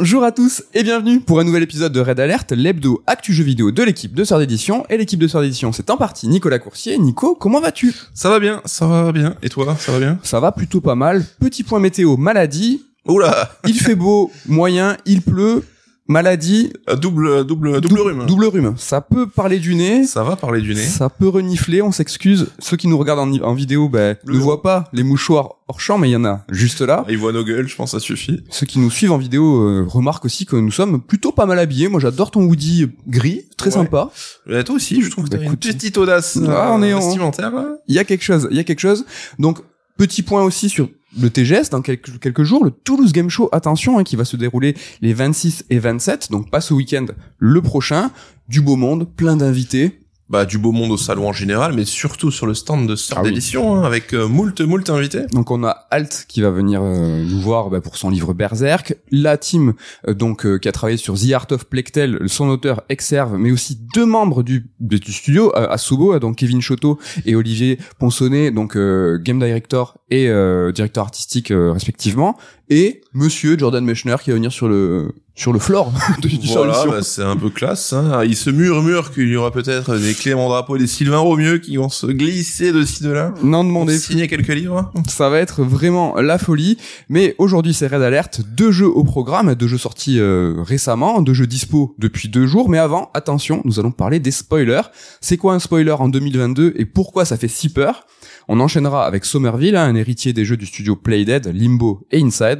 Bonjour à tous et bienvenue pour un nouvel épisode de Red Alert, l'hebdo actu jeu vidéo de l'équipe de Sœur d'édition. Et l'équipe de Sœur d'édition, c'est en partie Nicolas Coursier. Nico, comment vas-tu? Ça va bien, ça va bien. Et toi, ça va bien? Ça va plutôt pas mal. Petit point météo, maladie. Oula Il fait beau, moyen, il pleut, maladie, Euh, Double, double, double rhume. double rhume. Ça peut parler du nez. Ça va parler du nez. Ça peut renifler, on s'excuse. Ceux qui nous regardent en, en vidéo ben, ne voient pas les mouchoirs hors champ, mais il y en a juste là. Il voit nos gueules, je pense ça suffit. Ceux qui nous suivent en vidéo euh, remarquent aussi que nous sommes plutôt pas mal habillés. Moi, j'adore ton hoodie gris, très Ouais. sympa. Mais toi aussi, je trouve que Bah, t'as une petite audace Ah, on est euh, en-. Il y a quelque chose, il y a quelque chose. Donc, petit point aussi sur le TGS dans quelques, jours, le Toulouse Game Show, attention, hein, qui va se dérouler les 26 et 27, donc pas ce week-end, le prochain. Du beau monde, plein d'invités. Bah, du beau monde au salon en général, mais surtout sur le stand de Sœur Ah oui. d'édition, hein, avec euh, moult, moult invités. Donc on a Alt qui va venir euh, nous voir bah, pour son livre Berserk, la team euh, donc euh, qui a travaillé sur The Art of Plectel, son auteur Exerve, mais aussi deux membres du, du studio euh, Asubo, euh, donc Kevin Choteau et Olivier Ponsonnet, donc euh, game director et euh, directeur artistique euh, respectivement, et Monsieur Jordan Mechner qui va venir sur le sur le floor de, du Voilà, bah, c'est un peu classe. Hein. Il se murmure qu'il y aura peut-être des Clément Drapeau et des Sylvain Romieux qui vont se glisser de ci de là. Pour demandez signer quelques livres. Ça va être vraiment la folie. Mais aujourd'hui, c'est Red Alert. Deux jeux au programme, deux jeux sortis euh, récemment, deux jeux dispo depuis deux jours. Mais avant, attention, nous allons parler des spoilers. C'est quoi un spoiler en 2022 et pourquoi ça fait si peur? On enchaînera avec Somerville, hein, un héritier des jeux du studio Playdead, Limbo et Inside.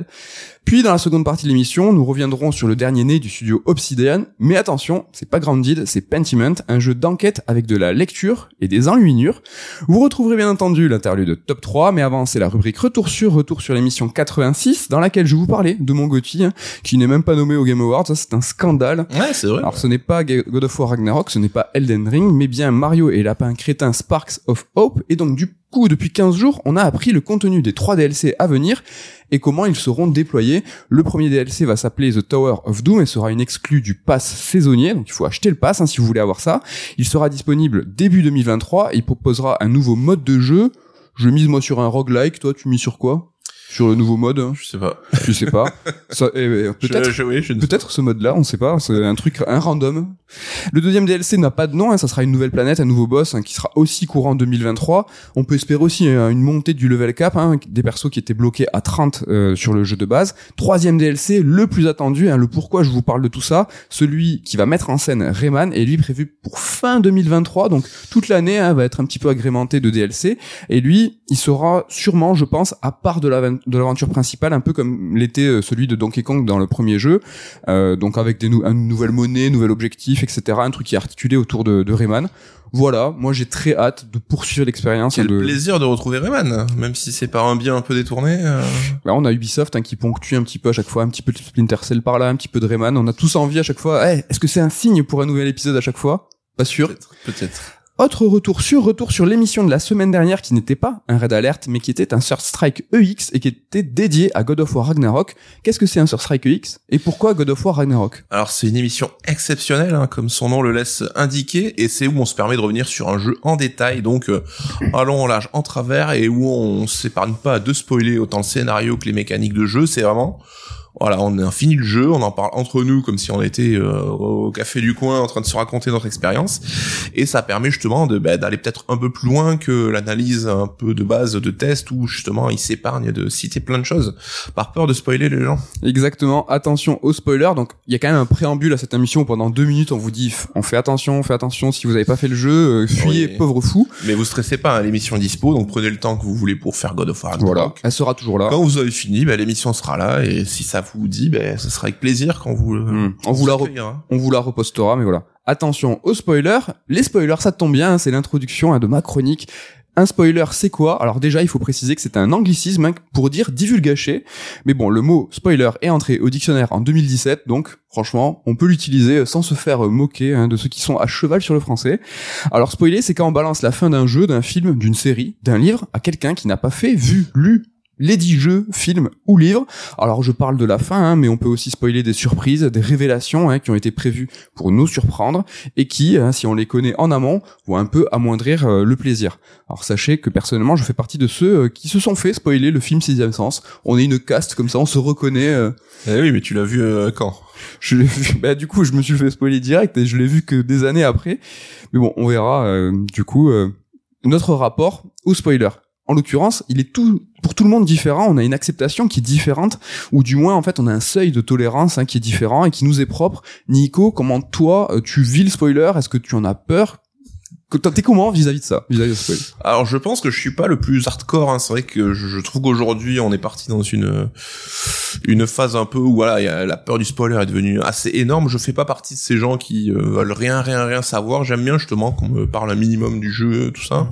Puis dans la seconde partie de l'émission, nous reviendrons sur le dernier né du studio Obsidian. Mais attention, c'est pas Grounded, c'est Pentiment, un jeu d'enquête avec de la lecture et des enluminures. Vous retrouverez bien entendu l'interlude de top 3, mais avant c'est la rubrique Retour sur, retour sur l'émission 86, dans laquelle je vous parlais de mon Gotti, hein, qui n'est même pas nommé au Game Awards, ça c'est un scandale. Ouais, c'est vrai. Alors ce n'est pas God of War Ragnarok, ce n'est pas Elden Ring, mais bien Mario et Lapin Crétin Sparks of Hope, et donc du coup depuis 15 jours, on a appris le contenu des 3 DLC à venir, et comment ils seront déployés. Le premier DLC va s'appeler The Tower of Doom et sera une exclue du pass saisonnier, donc il faut acheter le pass hein, si vous voulez avoir ça. Il sera disponible début 2023 et il proposera un nouveau mode de jeu. Je mise moi sur un roguelike, toi tu mises sur quoi? Sur le nouveau mode hein Je sais pas. Je sais pas. Eh, peut-être oui, Peut-être ce mode-là, on sait pas, c'est un truc, un random. Le deuxième DLC n'a pas de nom, hein, ça sera une nouvelle planète, un nouveau boss hein, qui sera aussi courant 2023. On peut espérer aussi hein, une montée du level cap, hein, des persos qui étaient bloqués à 30 euh, sur le jeu de base. Troisième DLC, le plus attendu, hein, le pourquoi je vous parle de tout ça, celui qui va mettre en scène Rayman est lui prévu pour fin 2023, donc toute l'année hein, va être un petit peu agrémentée de DLC. Et lui, il sera sûrement, je pense, à part de l'aven- de l'aventure principale, un peu comme l'était euh, celui de Donkey Kong dans le premier jeu, euh, donc avec des nou- une nouvelle monnaie, nouvel objectif, etc. Un truc qui est articulé autour de, de Rayman. Voilà, moi j'ai très hâte de poursuivre l'expérience. Quel de... plaisir de retrouver Rayman, même si c'est par un bien un peu détourné. euh, Bah, on a Ubisoft hein, qui ponctue un petit peu à chaque fois, un petit peu de Splinter Cell par là, un petit peu de Rayman. On a tous envie à chaque fois. Eh, Est-ce que c'est un signe pour un nouvel épisode à chaque fois? Pas sûr. Peut-être. Peut-être. Autre retour sur retour sur l'émission de la semaine dernière qui n'était pas un Red Alert mais qui était un Sur Strike EX et qui était dédié à God of War Ragnarok. Qu'est-ce que c'est un Sur Strike EX et pourquoi God of War Ragnarok? Alors c'est une émission exceptionnelle, hein, comme son nom le laisse indiquer, et c'est où on se permet de revenir sur un jeu en détail, donc euh, allons en large, en travers, et où on s'épargne pas de spoiler autant le scénario que les mécaniques de jeu. C'est vraiment voilà, on a fini le jeu, on en parle entre nous comme si on était euh, au café du coin en train de se raconter notre expérience, et ça permet justement de bah, d'aller peut-être un peu plus loin que l'analyse un peu de base de test où justement il s'épargne de citer plein de choses par peur de spoiler les gens. Exactement, attention aux spoilers. Donc il y a quand même un préambule à cette émission où pendant deux minutes on vous dit on fait attention, on fait attention, si vous n'avez pas fait le jeu, euh, fuyez Oui. pauvre fou. Mais vous stressez pas, hein, l'émission est dispo, donc prenez le temps que vous voulez pour faire God of War. Voilà, elle sera toujours là. Quand vous avez fini, bah, l'émission sera là, et si ça vous dit, ben ce sera avec plaisir quand vous, Hmm. On vous la on vous la repostera, mais voilà. Attention aux spoilers. Les spoilers, ça tombe bien, hein, c'est l'introduction hein, de ma chronique. Un spoiler, c'est quoi? Alors déjà, il faut préciser que c'est un anglicisme hein, pour dire divulgacher. Mais bon, le mot spoiler est entré au dictionnaire en 2017, donc franchement, on peut l'utiliser sans se faire euh, moquer hein, de ceux qui sont à cheval sur le français. Alors spoiler, c'est quand on balance la fin d'un jeu, d'un film, d'une série, d'un livre à quelqu'un qui n'a pas fait, vu, lu les 10 jeux, films ou livres. Alors je parle de la fin, hein, mais on peut aussi spoiler des surprises, des révélations hein, qui ont été prévues pour nous surprendre et qui, hein, si on les connaît en amont, vont un peu amoindrir euh, le plaisir. Alors sachez que personnellement, je fais partie de ceux euh, qui se sont fait spoiler le film Sixième Sens. On est une caste comme ça, on se reconnaît. euh, Eh oui, mais tu l'as vu euh, quand? Je l'ai vu. Bah du coup, je me suis fait spoiler direct et je l'ai vu que des années après. Mais bon, on verra. euh, du coup, euh, notre rapport au spoiler. En l'occurrence, il est tout pour tout le monde différent. On a une acceptation qui est différente, ou du moins en fait, on a un seuil de tolérance hein, qui est différent et qui nous est propre. Nico, comment toi euh, tu vis le spoiler? Est-ce que tu en as peur? T'es comment vis-à-vis de ça, vis-à-vis de spoil Alors je pense que je suis pas le plus hardcore. Hein. C'est vrai que je, trouve qu'aujourd'hui on est parti dans une une phase un peu où voilà, il y a la peur du spoiler est devenue assez énorme. Je fais pas partie de ces gens qui euh, veulent rien rien rien savoir. J'aime bien justement qu'on me parle un minimum du jeu, tout ça.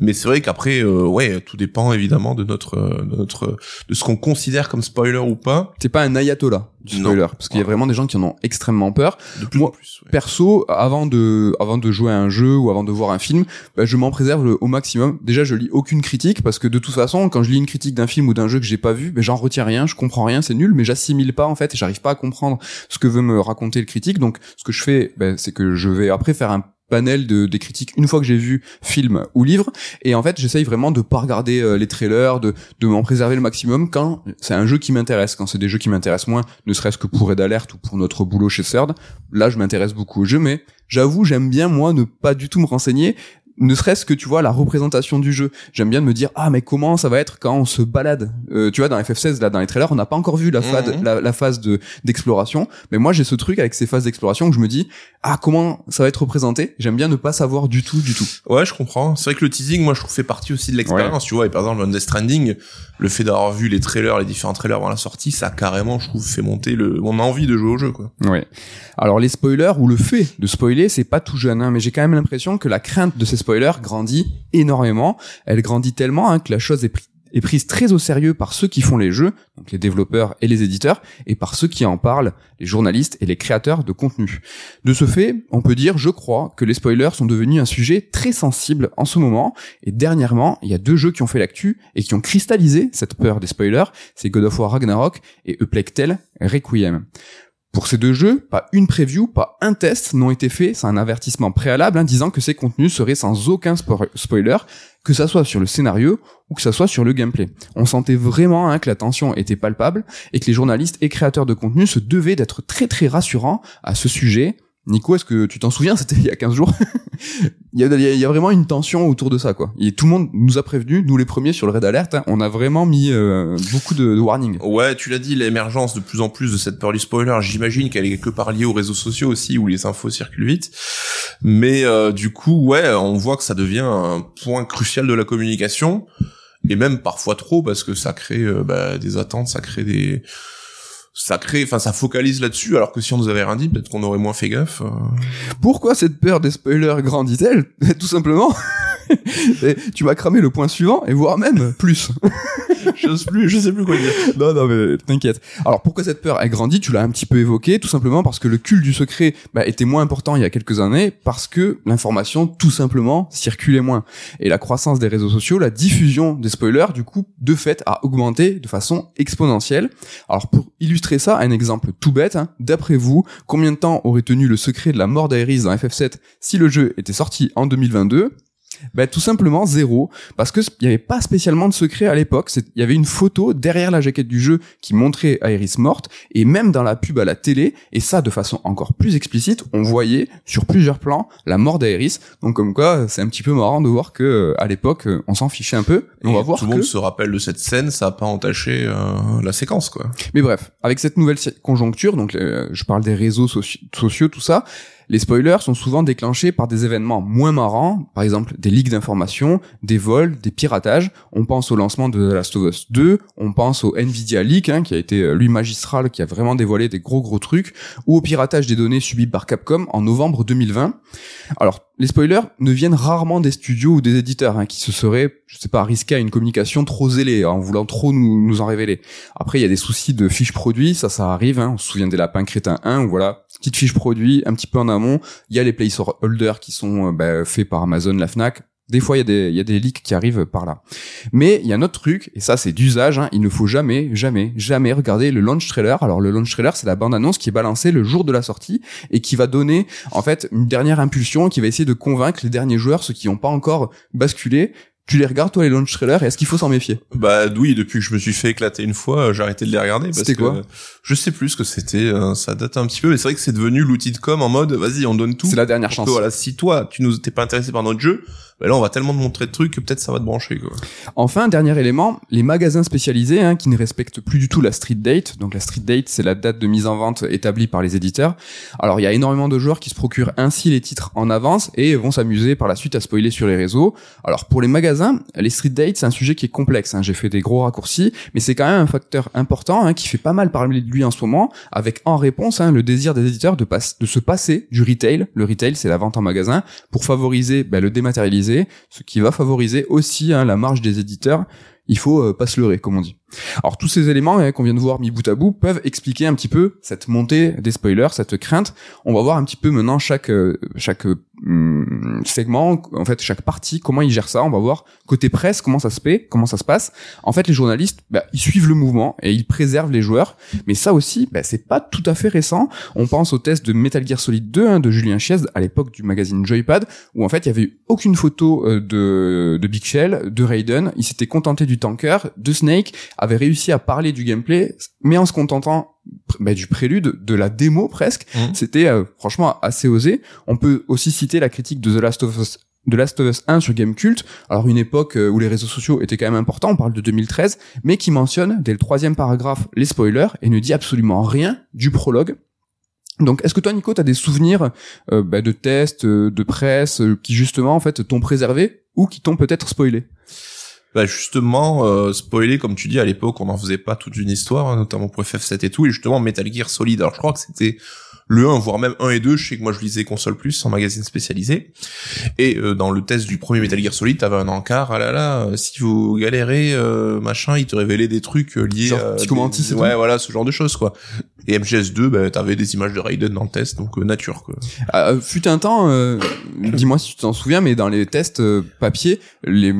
Mais c'est vrai qu'après, euh, ouais, tout dépend évidemment de notre de notre de ce qu'on considère comme spoiler ou pas. T'es pas un ayatollah du Non. spoiler, parce qu'il y a vraiment des gens qui en ont extrêmement peur. De plus Moi, en plus. ouais. Perso, avant de, avant de jouer à un jeu ou avant de voir un film, bah, je m'en préserve au maximum. Déjà, je lis aucune critique parce que de toute façon, quand je lis une critique d'un film ou d'un jeu que j'ai pas vu, bah, j'en retiens rien, je comprends rien, c'est nul, mais j'assimile pas en fait et j'arrive pas à comprendre ce que veut me raconter le critique. Donc, ce que je fais, bah, c'est que je vais après faire un panel de des critiques une fois que j'ai vu film ou livre. Et en fait j'essaye vraiment de pas regarder euh, les trailers de de m'en préserver le maximum quand c'est un jeu qui m'intéresse quand c'est des jeux qui m'intéressent moins ne serait-ce que pour Red Alert ou pour notre boulot chez CERD là je m'intéresse beaucoup au jeu mais j'avoue j'aime bien moi ne pas du tout me renseigner ne serait-ce que tu vois la représentation du jeu. J'aime bien de me dire ah mais comment ça va être quand on se balade? Euh, tu vois dans FF16 là dans les trailers on n'a pas encore vu la phase Mhm. la, la phase de d'exploration. Mais moi j'ai ce truc avec ces phases d'exploration où je me dis ah comment ça va être représenté? J'aime bien ne pas savoir du tout du tout Ouais, je comprends. C'est vrai que le teasing, moi, je trouve fait partie aussi de l'expérience, tu vois. Et par exemple, dans Death Stranding, le fait d'avoir vu les trailers, les différents trailers avant la sortie, ça a carrément, je trouve, fait monter le, mon envie de jouer au jeu, quoi. Ouais. Alors les spoilers ou le fait de spoiler, c'est pas tout jeune, hein, mais j'ai quand même l'impression que la crainte de ces spoilers grandit énormément. Elle grandit tellement hein, que la chose est, pri- est prise très au sérieux par ceux qui font les jeux, donc les développeurs et les éditeurs, et par ceux qui en parlent, les journalistes et les créateurs de contenu. De ce fait, on peut dire, je crois, que les spoilers sont devenus un sujet très sensible en ce moment. Et dernièrement, il y a deux jeux qui ont fait l'actu et qui ont cristallisé cette peur des spoilers. C'est God of War Ragnarok et A Requiem. Pour ces deux jeux, pas une preview, pas un test n'ont été faits, c'est un avertissement préalable hein, disant que ces contenus seraient sans aucun spo- spoiler, que ça soit sur le scénario ou que ça soit sur le gameplay. On sentait vraiment hein, que la tension était palpable et que les journalistes et créateurs de contenu se devaient d'être très très rassurants à ce sujet. Nico, est-ce que tu t'en souviens? C'était il y a 15 jours. il, y a, vraiment une tension autour de ça, quoi. Et tout le monde nous a prévenus, nous les premiers sur le Red Alert, hein, on a vraiment mis euh, beaucoup de, de warning. Ouais, tu l'as dit, l'émergence de plus en plus de cette peur du spoiler, j'imagine qu'elle est quelque part liée aux réseaux sociaux aussi, où les infos circulent vite. Mais euh, du coup, ouais, on voit que ça devient un point crucial de la communication, et même parfois trop, parce que ça crée euh, bah, des attentes, ça crée des... Ça crée, enfin, ça focalise là-dessus, alors que si on nous avait rien dit, peut-être qu'on aurait moins fait gaffe. euh. Pourquoi cette peur des spoilers grandit-elle? Tout simplement, tu m'as cramé le point suivant, et voire même plus. je sais plus, je sais plus quoi dire. non, non, mais t'inquiète. Alors pourquoi cette peur a grandi? Tu l'as un petit peu évoqué, tout simplement parce que le culte du secret bah, était moins important il y a quelques années, parce que l'information, tout simplement, circulait moins. Et la croissance des réseaux sociaux, la diffusion des spoilers, du coup, de fait, a augmenté de façon exponentielle. Alors pour illustrer ça, un exemple tout bête, hein, d'après vous, combien de temps aurait tenu le secret de la mort d'Aeris dans FF7 si le jeu était sorti en 2022 ben, tout simplement zéro, parce que il n'y avait pas spécialement de secret à l'époque. Il y avait une photo derrière la jaquette du jeu qui montrait Aeris morte, et même dans la pub à la télé, et ça de façon encore plus explicite, on voyait sur plusieurs plans la mort d'Aeris. Donc comme quoi, c'est un petit peu marrant de voir que euh, à l'époque, euh, on s'en fichait un peu. Et on va voir tout le que monde se rappelle de cette scène, ça a pas entaché euh, la séquence, quoi. Mais bref, avec cette nouvelle conjoncture, donc euh, je parle des réseaux soci- sociaux, tout ça, les spoilers sont souvent déclenchés par des événements moins marrants, par exemple des leaks d'informations, des vols, des piratages. On pense au lancement de The Last of Us 2, on pense au Nvidia Leak, hein, qui a été euh, lui magistral, qui a vraiment dévoilé des gros gros trucs, ou au piratage des données subi par Capcom en novembre 2020. Alors, les spoilers ne viennent rarement des studios ou des éditeurs hein, qui se seraient, je sais pas, risqués à une communication trop zélée, en voulant trop nous, nous en révéler. Après, il y a des soucis de fiches produits, ça, ça arrive. Hein. On se souvient des lapins crétins 1, où voilà, petite fiche produit, un petit peu en amont. Il y a les placeholders qui sont euh, bah, faits par Amazon, la Fnac. Des fois, il y, a des, il y a des leaks qui arrivent par là. Mais il y a un autre truc, et ça c'est d'usage, hein, il ne faut jamais, jamais, jamais regarder le launch trailer. Alors le launch trailer, c'est la bande-annonce qui est balancée le jour de la sortie et qui va donner en fait une dernière impulsion, qui va essayer de convaincre les derniers joueurs, ceux qui n'ont pas encore basculé, tu les regardes toi les launch trailers et est-ce qu'il faut s'en méfier? Bah oui, depuis que je me suis fait éclater une fois, j'ai arrêté de les regarder. C'était quoi? Je sais plus ce que c'était. euh, ça date un petit peu, mais c'est vrai que c'est devenu l'outil de com en mode vas-y, on donne tout. C'est la dernière chance. Voilà, si toi tu nous t'es pas intéressé par notre jeu, bah là on va tellement te montrer de trucs que peut-être ça va te brancher quoi. Enfin, dernier élément, les magasins spécialisés hein, qui ne respectent plus du tout la street date. Donc la street date, c'est la date de mise en vente établie par les éditeurs. Alors il y a énormément de joueurs qui se procurent ainsi les titres en avance et vont s'amuser par la suite à spoiler sur les réseaux. Alors pour les magasins, les street dates, c'est un sujet qui est complexe. hein. J'ai fait des gros raccourcis, mais c'est quand même un facteur important hein, qui fait pas mal parler de lui en ce moment, avec en réponse hein, le désir des éditeurs de, de se passer du retail. Le retail, c'est la vente en magasin, pour favoriser bah, le dématérialisé, ce qui va favoriser aussi hein, la marge des éditeurs. Il faut euh, pas se leurrer, comme on dit. Alors tous ces éléments hein, qu'on vient de voir mis bout à bout peuvent expliquer un petit peu cette montée des spoilers, cette crainte. On va voir un petit peu maintenant chaque euh, chaque hum, segment, en fait chaque partie, comment ils gèrent ça. On va voir côté presse comment ça se fait, comment ça se passe. En fait, les journalistes, bah, ils suivent le mouvement et ils préservent les joueurs. Mais ça aussi, bah, c'est pas tout à fait récent. On pense au test de Metal Gear Solid 2 hein, de Julien Chiez à l'époque du magazine Joypad, où en fait il y avait eu aucune photo euh, de de Big Shell, de Raiden. Il s'était contenté du tanker, de Snake, avait réussi à parler du gameplay, mais en se contentant bah, du prélude, de la démo presque. Mhm. C'était euh, franchement assez osé. On peut aussi citer la critique de The Last of Us de Last of Us 1 sur Gamecult, alors une époque euh, où les réseaux sociaux étaient quand même importants, on parle de 2013, mais qui mentionne dès le troisième paragraphe les spoilers et ne dit absolument rien du prologue. Donc, est-ce que toi, Nico, t'as des souvenirs euh, bah, de tests, euh, de presse, qui justement, en fait, t'ont préservé ou qui t'ont peut-être spoilé? Bah justement, euh, spoiler comme tu dis à l'époque, on n'en faisait pas toute une histoire, hein, notamment pour FF7 et tout, et justement Metal Gear Solid. Alors je crois que c'était le 1, voire même 1 et 2, je sais que moi je lisais Console Plus en magazine spécialisé. Et euh, dans le test du premier Metal Gear Solid, t'avais un encart, ah là là, euh, si vous galérez, euh, machin, il te révélait des trucs euh, liés Genre à... Mantis des- Ouais, voilà, ce genre de choses, quoi. Et MGS2, bah, t'avais des images de Raiden dans le test, donc euh, nature, quoi. Euh, fut un temps, euh, dis-moi si tu t'en souviens, mais dans les tests euh, papier, les,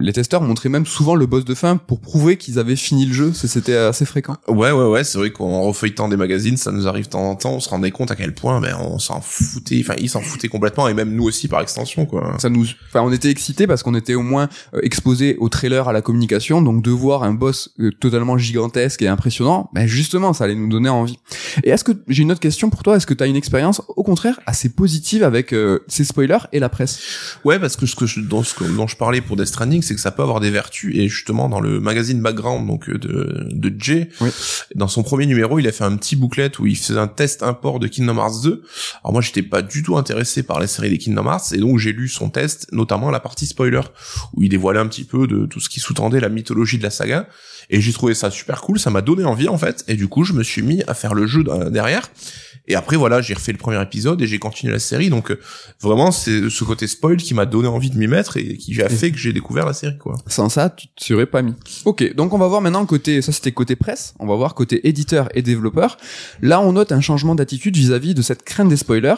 les testeurs montraient même souvent le boss de fin pour prouver qu'ils avaient fini le jeu. C'était assez fréquent. Ouais, ouais, ouais, c'est vrai qu'en refeuilletant des magazines, ça nous arrive de temps en temps, on se rendait compte à quel point, ben, on s'en foutait, enfin, ils s'en foutaient complètement, et même nous aussi par extension, quoi. Ça nous, enfin, on était excités parce qu'on était au moins euh, exposé au trailer, à la communication, donc de voir un boss euh, totalement gigantesque et impressionnant, ben justement, ça allait nous donner envie. Et est-ce que j'ai une autre question pour toi Est-ce que tu as une expérience au contraire assez positive avec euh, ces spoilers et la presse? Ouais, parce que ce que je, dans ce que- dont je parlais pour Death Stranding, c'est que ça peut avoir des vertus, et justement, dans le magazine Background, donc, euh, de, de Jay, Oui. dans son premier numéro, il a fait un petit booklet où il faisait un test import de Kingdom Hearts 2. Alors moi, j'étais pas du tout intéressé par la série des Kingdom Hearts, et donc j'ai lu son test, notamment la partie spoiler, où il dévoilait un petit peu de tout ce qui sous-tendait la mythologie de la saga, et j'ai trouvé ça super cool, ça m'a donné envie en fait, et du coup, je me suis mis à faire le jeu euh, derrière, et après voilà, j'ai refait le premier épisode et j'ai continué la série, donc euh, vraiment c'est ce côté spoil qui m'a donné envie de m'y mettre et qui a fait que j'ai découvert la série quoi. Sans ça, tu te serais pas mis. Ok, donc on va voir maintenant côté, ça c'était côté presse, on va voir côté éditeur et développeur. Là, on note un changement d'attitude vis-à-vis de cette crainte des spoilers.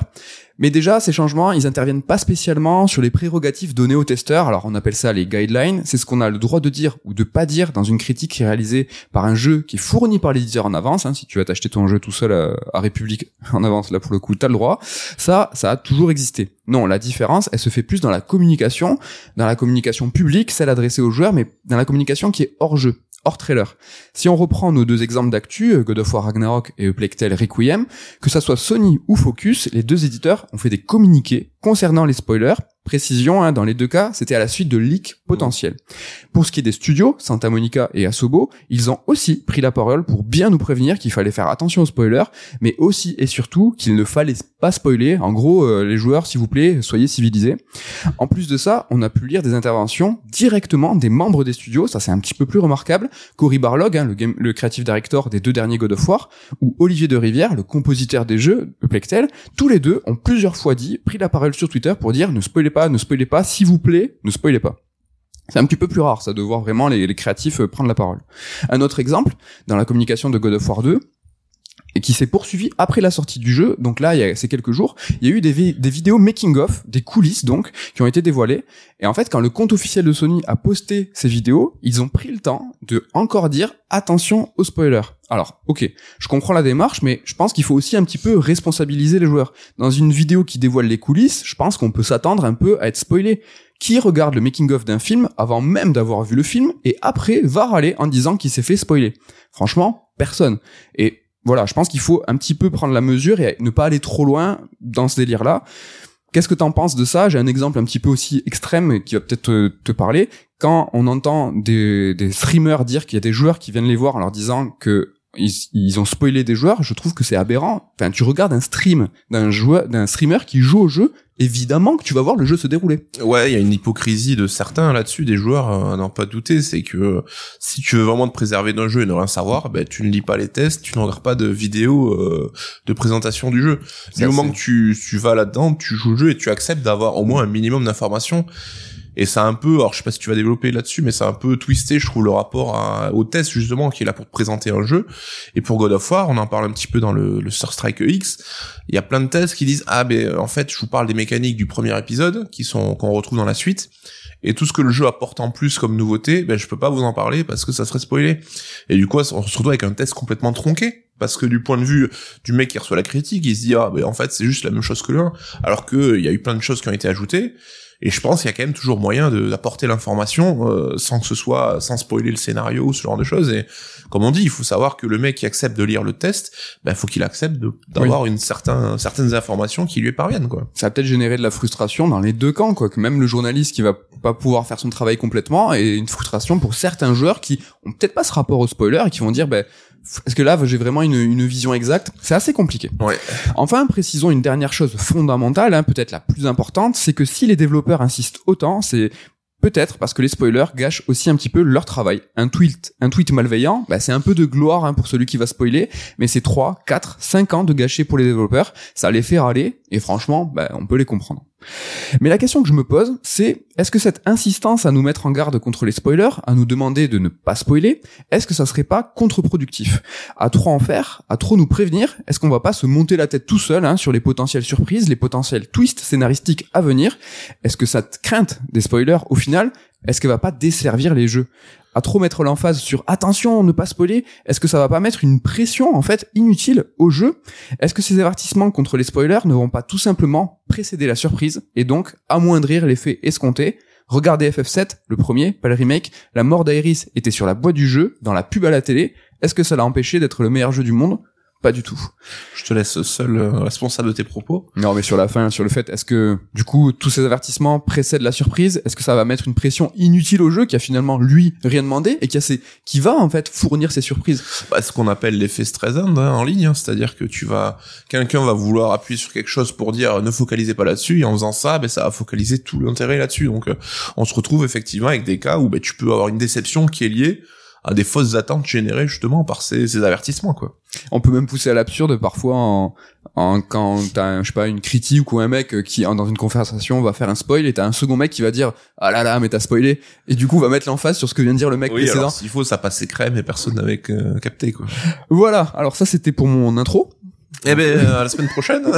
Mais déjà, ces changements, ils interviennent pas spécialement sur les prérogatives données aux testeurs. Alors, on appelle ça les guidelines. C'est ce qu'on a le droit de dire ou de pas dire dans une critique réalisée par un jeu qui est fourni par l'éditeur en avance. hein. Si tu vas t'acheter ton jeu tout seul à, à République en avance, là pour le coup, t'as le droit. Ça, ça a toujours existé. Non, la différence, elle se fait plus dans la communication, dans la communication publique, celle adressée aux joueurs, mais dans la communication qui est hors jeu hors trailer. Si on reprend nos deux exemples d'actu, euh, God of War Ragnarok et Plectel Requiem, que ça soit Sony ou Focus, les deux éditeurs ont fait des communiqués concernant les spoilers. Précision, hein, dans les deux cas, c'était à la suite de leaks potentiels. Pour ce qui est des studios, Santa Monica et Asobo, ils ont aussi pris la parole pour bien nous prévenir qu'il fallait faire attention aux spoilers, mais aussi et surtout qu'il ne fallait pas spoiler. En gros, euh, les joueurs, s'il vous plaît, soyez civilisés. En plus de ça, on a pu lire des interventions directement des membres des studios, ça c'est un petit peu plus remarquable, Cory Barlog, hein, le, game, le creative director des deux derniers God of War, ou Olivier de Rivière, le compositeur des jeux, de Plectel, tous les deux ont plusieurs fois dit, pris la parole sur Twitter pour dire ne spoilez pas, ne spoilez pas, s'il vous plaît, ne spoilez pas. C'est un petit peu plus rare, ça, de voir vraiment les, les créatifs euh, prendre la parole. Un autre exemple, dans la communication de God of War 2, et qui s'est poursuivi après la sortie du jeu. Donc là, il y a ces quelques jours, il y a eu des, des vidéos making of, des coulisses donc, qui ont été dévoilées. Et en fait, quand le compte officiel de Sony a posté ces vidéos, ils ont pris le temps de encore dire attention aux spoilers. Alors, ok, je comprends la démarche, mais je pense qu'il faut aussi un petit peu responsabiliser les joueurs. Dans une vidéo qui dévoile les coulisses, je pense qu'on peut s'attendre un peu à être spoilé. Qui regarde le making-of d'un film avant même d'avoir vu le film et après va râler en disant qu'il s'est fait spoiler? Franchement, personne. Et voilà, je pense qu'il faut un petit peu prendre la mesure et ne pas aller trop loin dans ce délire-là. Qu'est-ce que t'en penses de ça? J'ai un exemple un petit peu aussi extrême qui va peut-être te, parler. Quand on entend des streamers dire qu'il y a des joueurs qui viennent les voir en leur disant que ils, ils ont spoilé des joueurs, je trouve que c'est aberrant. Enfin, tu regardes un stream d'un joueur, d'un streamer qui joue au jeu, évidemment que tu vas voir le jeu se dérouler. Ouais, il y a une hypocrisie de certains là-dessus, des joueurs, euh, à n'en pas douter, c'est que euh, si tu veux vraiment te préserver d'un jeu et ne rien savoir, ben tu ne lis pas les tests, tu ne regardes pas de vidéos euh, de présentation du jeu. Ça, Du moment que tu, tu vas là-dedans, tu joues le jeu et tu acceptes d'avoir au moins un minimum d'informations. Et c'est un peu, alors je sais pas si tu vas développer là-dessus, mais c'est un peu twisté, je trouve, le rapport à- au test justement qui est là pour te présenter un jeu. Et pour God of War, on en parle un petit peu dans le, le Sur Strike X. Il y a plein de tests qui disent ah ben en fait je vous parle des mécaniques du premier épisode qui sont qu'on retrouve dans la suite. Et tout ce que le jeu apporte en plus comme nouveauté, ben je peux pas vous en parler parce que ça serait spoilé. Et du coup, on se retrouve avec un test complètement tronqué. Parce que du point de vue du mec qui reçoit la critique, il se dit ah ben en fait c'est juste la même chose que le 1. Alors que il y a eu plein de choses qui ont été ajoutées. Et je pense qu'il y a quand même toujours moyen d'apporter l'information euh, sans que ce soit sans spoiler le scénario ou ce genre de choses. Et comme on dit, il faut savoir que le mec qui accepte de lire le test, ben faut qu'il accepte d'avoir une certain certaines informations qui lui parviennent quoi. Ça va peut-être générer de la frustration dans les deux camps, quoi. Que même le journaliste qui va pas pouvoir faire son travail complètement et une frustration pour certains joueurs qui ont peut-être pas ce rapport au spoiler et qui vont dire, ben, est-ce que là j'ai vraiment une, une vision exacte C'est assez compliqué. Ouais. Enfin, précisons une dernière chose fondamentale, hein, peut-être la plus importante, c'est que si les développeurs insistent autant, c'est peut-être parce que les spoilers gâchent aussi un petit peu leur travail. Un tweet, un tweet malveillant, bah, c'est un peu de gloire hein, pour celui qui va spoiler, mais c'est 3, 4, 5 ans de gâchis pour les développeurs, ça les fait râler, et franchement, bah, on peut les comprendre. Mais la question que je me pose, c'est est-ce que cette insistance à nous mettre en garde contre les spoilers, à nous demander de ne pas spoiler, est-ce que ça serait pas contre-productif? À trop en faire, à trop nous prévenir, est-ce qu'on va pas se monter la tête tout seul hein, sur les potentielles surprises, les potentiels twists scénaristiques à venir? Est-ce que cette crainte des spoilers, au final, est-ce qu'elle va pas desservir les jeux? À trop mettre l'emphase sur attention, ne pas spoiler, est-ce que ça va pas mettre une pression en fait inutile au jeu? Est-ce que ces avertissements contre les spoilers ne vont pas tout simplement précéder la surprise et donc amoindrir l'effet escompté? Regardez FF7, le premier, pas le remake, la mort d'Aeris était sur la boîte du jeu, dans la pub à la télé. Est-ce que ça l'a empêché d'être le meilleur jeu du monde? Pas du tout. Je te laisse seul euh, responsable de tes propos. Non, mais sur la fin, sur le fait, est-ce que du coup tous ces avertissements précèdent la surprise? Est-ce que ça va mettre une pression inutile au jeu qui a finalement lui rien demandé et qui a ses, qui va en fait fournir ses surprises? Bah, ce qu'on appelle l'effet Streisand hein, en ligne, hein. c'est-à-dire que tu vas, quelqu'un va vouloir appuyer sur quelque chose pour dire ne focalisez pas là-dessus, et en faisant ça, ben ça va focaliser tout l'intérêt là-dessus. Donc, euh, on se retrouve effectivement avec des cas où ben, tu peux avoir une déception qui est liée à des fausses attentes générées justement par ces, ces avertissements, quoi. On peut même pousser à l'absurde parfois en, en quand t'as je sais pas une critique ou un mec qui dans une conversation va faire un spoil et t'as un second mec qui va dire ah là là mais t'as spoilé et du coup va mettre l'emphase sur ce que vient de dire le mec Oui, précédent. alors s'il faut, ça passait crème et personne n'avait euh, capté, quoi. Voilà. Alors ça c'était pour mon intro. Eh ben, euh, à la semaine prochaine.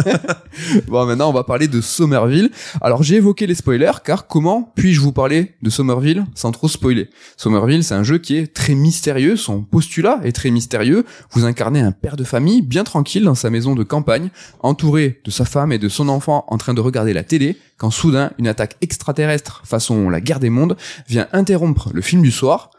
Bon, maintenant, on va parler de Somerville. Alors, j'ai évoqué les spoilers, car comment puis-je vous parler de Somerville sans trop spoiler? Somerville, c'est un jeu qui est très mystérieux, son postulat est très mystérieux. Vous incarnez un père de famille bien tranquille dans sa maison de campagne, entouré de sa femme et de son enfant en train de regarder la télé, quand soudain, une attaque extraterrestre, façon la guerre des mondes, vient interrompre le film du soir.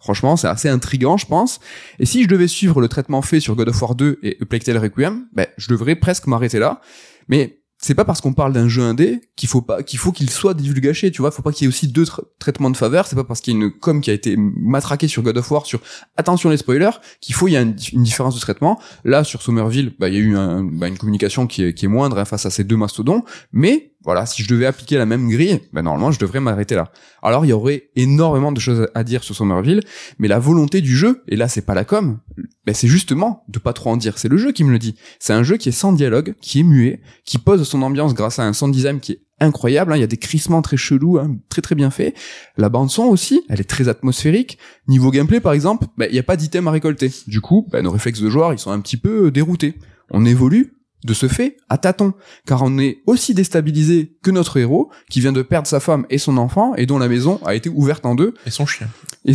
Franchement, c'est assez intriguant, je pense. Et si je devais suivre le traitement fait sur God of War 2 et Tale Requiem, ben, je devrais presque m'arrêter là. Mais c'est pas parce qu'on parle d'un jeu indé qu'il faut pas qu'il faut qu'il soit divulgaché, tu vois, faut pas qu'il y ait aussi deux tra- traitements de faveur, c'est pas parce qu'il y a une com qui a été matraquée sur God of War sur attention les spoilers qu'il faut il y a une, différence de traitement. Là sur Somerville, bah il y a eu bah, une communication qui est, qui est moindre hein, face à ces deux mastodons, mais voilà, si je devais appliquer la même grille, ben normalement je devrais m'arrêter là. Alors il y aurait énormément de choses à dire sur Somerville, mais la volonté du jeu, et là c'est pas la com, ben c'est justement de pas trop en dire, c'est le jeu qui me le dit. C'est un jeu qui est sans dialogue, qui est muet, qui pose son ambiance grâce à un sound design qui est incroyable, hein. il y a des crissements très chelous, hein, très très bien fait. La bande son aussi, elle est très atmosphérique. Niveau gameplay par exemple, ben, il n'y a pas d'item à récolter. Du coup, ben, nos réflexes de joueur, ils sont un petit peu déroutés. On évolue de ce fait à tâtons, car on est aussi déstabilisé que notre héros, qui vient de perdre sa femme et son enfant, et dont la maison a été ouverte en deux. Et son chien. Et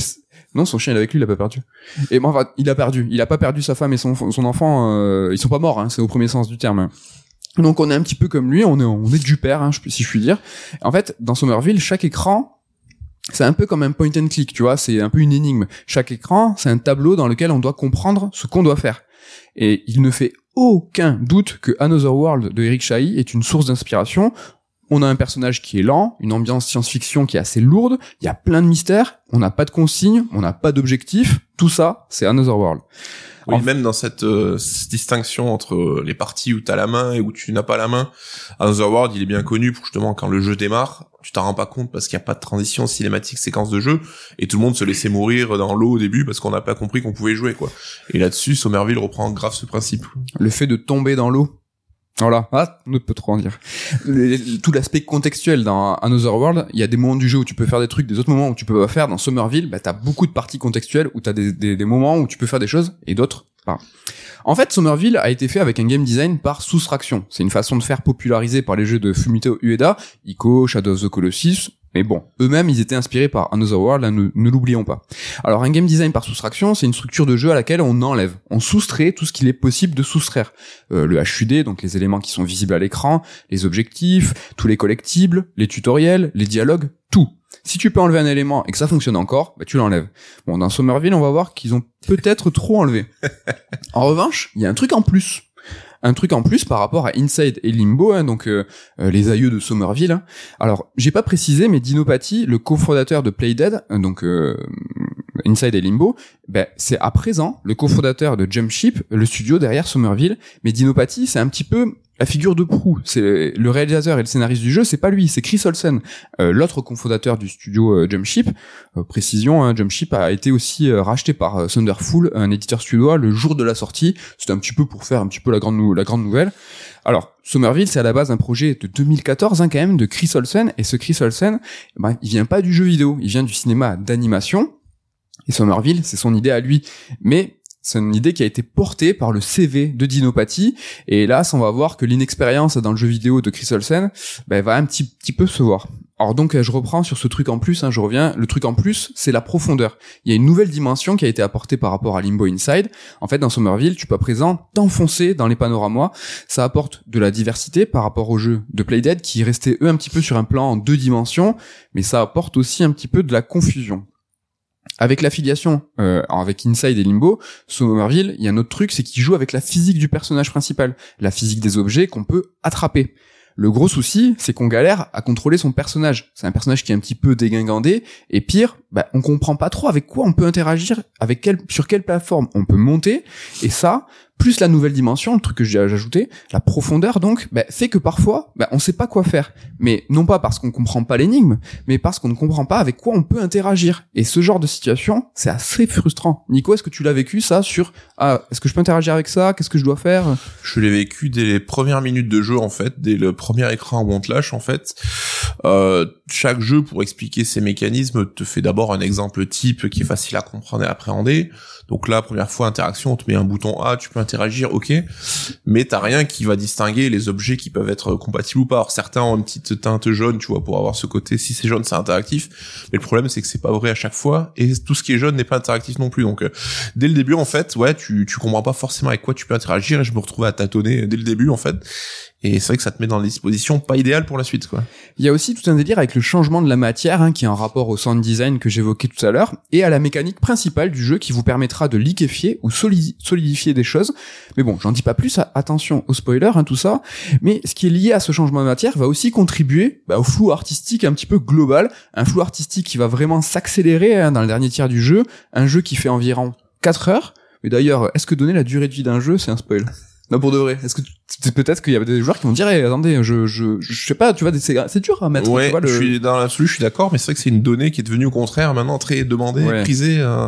non, son chien il est avec lui, il a pas perdu. Et bon, enfin, il a perdu. Il a pas perdu sa femme et son, son enfant. Euh, ils sont pas morts, hein, c'est au premier sens du terme. Donc on est un petit peu comme lui, on est on est du père, hein, si je puis dire. En fait, dans Somerville, chaque écran c'est un peu comme un point and click, tu vois, c'est un peu une énigme. Chaque écran, c'est un tableau dans lequel on doit comprendre ce qu'on doit faire. Et il ne fait aucun doute que Another World de Eric Chahi est une source d'inspiration. On a un personnage qui est lent, une ambiance science-fiction qui est assez lourde, il y a plein de mystères, on n'a pas de consignes, on n'a pas d'objectif, tout ça, c'est Another World. Oui, même dans cette, euh, distinction entre les parties où t'as la main et où tu n'as pas la main, Another World, il est bien connu pour justement quand le jeu démarre, tu t'en rends pas compte parce qu'il n'y a pas de transition cinématique séquence de jeu et tout le monde se laissait mourir dans l'eau au début parce qu'on n'a pas compris qu'on pouvait jouer quoi. Et là-dessus, Somerville reprend grave ce principe. Le fait de tomber dans l'eau. Voilà, ah, on ne peut trop en dire. tout l'aspect contextuel dans Another World, il y a des moments du jeu où tu peux faire des trucs, des autres moments où tu peux pas faire. Dans Somerville, bah, t'as beaucoup de parties contextuelles où t'as des, des, moments où tu peux faire des choses et d'autres pas. En fait, Somerville a été fait avec un game design par soustraction. C'est une façon de faire popularisée par les jeux de Fumito Ueda, Ico, Shadow of the Colossus, mais bon, eux-mêmes, ils étaient inspirés par Another World, ne, ne l'oublions pas. Alors, un game design par soustraction, c'est une structure de jeu à laquelle on enlève, on soustrait tout ce qu'il est possible de soustraire. Euh, le HUD, donc les éléments qui sont visibles à l'écran, les objectifs, tous les collectibles, les tutoriels, les dialogues, tout. Si tu peux enlever un élément et que ça fonctionne encore, bah tu l'enlèves. Bon, dans Somerville, on va voir qu'ils ont peut-être trop enlevé. En revanche, il y a un truc en plus. Un truc en plus par rapport à Inside et Limbo, hein, donc euh, euh, les aïeux de Somerville. Hein. Alors, j'ai pas précisé, mais Dinopathy, le cofondateur de Playdead, euh, donc Inside et Limbo, ben, c'est à présent le cofondateur de Jumpship, le studio derrière Somerville. Mais Dinopathy, c'est un petit peu la figure de proue. C'est le réalisateur et le scénariste du jeu, c'est pas lui, c'est Chris Olsen, euh, l'autre cofondateur du studio euh, Jumpship. Euh, précision, hein, Jumpship a été aussi racheté par Thunderful, un éditeur suédois, le jour de la sortie. C'était un petit peu pour faire un petit peu la grande la grande nouvelle. Alors, Somerville, c'est à la base un projet de 2014 hein, quand même de Chris Olsen, et ce Chris Olsen, ben, il vient pas du jeu vidéo, il vient du cinéma d'animation. Et Somerville, c'est son idée à lui. Mais c'est une idée qui a été portée par le CV de Dinopathie. Et là, on va voir que l'inexpérience dans le jeu vidéo de Chris Olsen ben, va un petit, petit peu se voir. Alors donc je reprends sur ce truc en plus, hein, je reviens. Le truc en plus, c'est la profondeur. Il y a une nouvelle dimension qui a été apportée par rapport à Limbo Inside. En fait, dans Somerville, tu peux à présent t'enfoncer dans les panoramas. Ça apporte de la diversité par rapport au jeu de Playdead qui restait eux un petit peu sur un plan en deux dimensions, mais ça apporte aussi un petit peu de la confusion. Avec l'affiliation euh, avec Inside et Limbo, Somerville, il y a un autre truc, c'est qu'il joue avec la physique du personnage principal, la physique des objets qu'on peut attraper. Le gros souci, c'est qu'on galère à contrôler son personnage. C'est un personnage qui est un petit peu dégingandé, et pire, bah, on comprend pas trop avec quoi on peut interagir, avec quelle, sur quelle plateforme on peut monter, et ça, plus la nouvelle dimension, le truc que j'ai ajouté, la profondeur donc, bah, fait que parfois, bah, on sait pas quoi faire. Mais non pas parce qu'on comprend pas l'énigme, mais parce qu'on ne comprend pas avec quoi on peut interagir. Et ce genre de situation, c'est assez frustrant. Nico, est-ce que tu l'as vécu ça sur ah, est-ce que je peux interagir avec ça? Qu'est-ce que je dois faire? Je l'ai vécu dès les premières minutes de jeu en fait, dès le premier écran où on te lâche en fait. Euh, chaque jeu pour expliquer ses mécanismes te fait d'abord un exemple type qui est facile à comprendre et à appréhender. Donc là, première fois interaction, on te met un bouton A, tu peux interagir, ok, mais t'as rien qui va distinguer les objets qui peuvent être compatibles ou pas. Alors certains ont une petite teinte jaune, tu vois, pour avoir ce côté, si c'est jaune, c'est interactif. Mais le problème, c'est que c'est pas vrai à chaque fois, et tout ce qui est jaune n'est pas interactif non plus. Donc euh, dès le début, en fait, ouais, tu, tu comprends pas forcément avec quoi tu peux interagir, et je me retrouvais à tâtonner dès le début, en fait. Et c'est vrai que ça te met dans des dispositions pas idéales pour la suite, quoi. Il y a aussi tout un délire avec le changement de la matière, hein, qui est en rapport au sound design que j'évoquais tout à l'heure, et à la mécanique principale du jeu qui vous permettra de liquéfier ou solidifier des choses. Mais bon, j'en dis pas plus, attention aux spoilers, hein, tout ça. Mais ce qui est lié à ce changement de matière va aussi contribuer bah, au flou artistique un petit peu global, un flou artistique qui va vraiment s'accélérer hein, dans le dernier tiers du jeu, un jeu qui fait environ 4 heures. Mais d'ailleurs, est-ce que donner la durée de vie d'un jeu, c'est un spoil? Non, pour de vrai. Est-ce que tu- peut-être qu'il y avait des joueurs qui vont dire, eh, attendez, je, je, je sais pas, tu vois, c'est, c'est dur à mettre. tu Ouais, vois, le- je suis dans l'absolu, je suis d'accord, mais c'est vrai que c'est une donnée qui est devenue au contraire maintenant très demandée, Ouais. prisée. euh.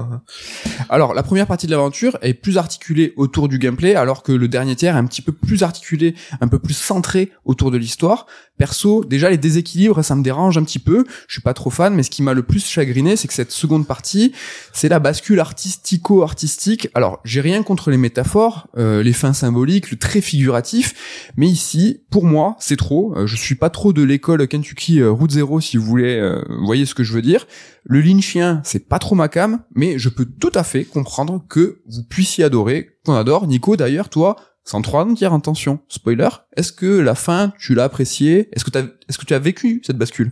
Alors, la première partie de l'aventure est plus articulée autour du gameplay, alors que le dernier tiers est un petit peu plus articulé, un peu plus centré autour de l'histoire. Perso, déjà les déséquilibres, ça me dérange un petit peu. Je suis pas trop fan, mais ce qui m'a le plus chagriné, c'est que cette seconde partie, c'est la bascule artistico-artistique. Alors, j'ai rien contre les métaphores, euh, les fins symboliques, le très figuratif, mais ici, pour moi, c'est trop. Euh, je suis pas trop de l'école Kentucky euh, Route Zero, si vous voulez, euh, voyez ce que je veux dire. Le lynchien, c'est pas trop ma cam, mais je peux tout à fait comprendre que vous puissiez adorer, qu'on adore. Nico, d'ailleurs, toi, sans trop en dire intention, spoiler, est-ce que la fin, tu l'as appréciée? Est-ce que t'as, est-ce que tu as vécu cette bascule?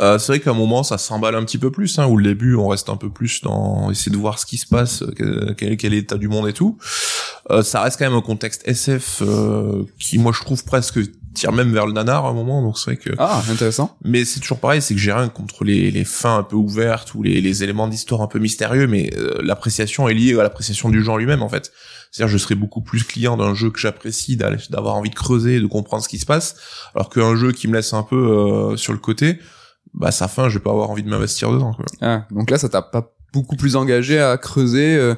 Euh, c'est vrai qu'à un moment ça s'emballe un petit peu plus, hein, où le début on reste un peu plus dans essayer de voir ce qui se passe, euh, quel, quel, est l'état du monde et tout. Euh, ça reste quand même un contexte SF euh, qui moi je trouve presque tire même vers le nanar à un moment, donc c'est vrai que. Ah, intéressant. Mais c'est toujours pareil, c'est que j'ai rien contre les, les fins un peu ouvertes ou les, les éléments d'histoire un peu mystérieux, mais euh, l'appréciation est liée à l'appréciation du genre lui-même en fait. C'est-à-dire je serais beaucoup plus client d'un jeu que j'apprécie, d'avoir envie de creuser, de comprendre ce qui se passe, alors qu'un jeu qui me laisse un peu euh, sur le côté, bah sa fin, je vais pas avoir envie de m'investir dedans. Quoi. Ah, donc là, ça t'a pas beaucoup plus engagé à creuser. euh,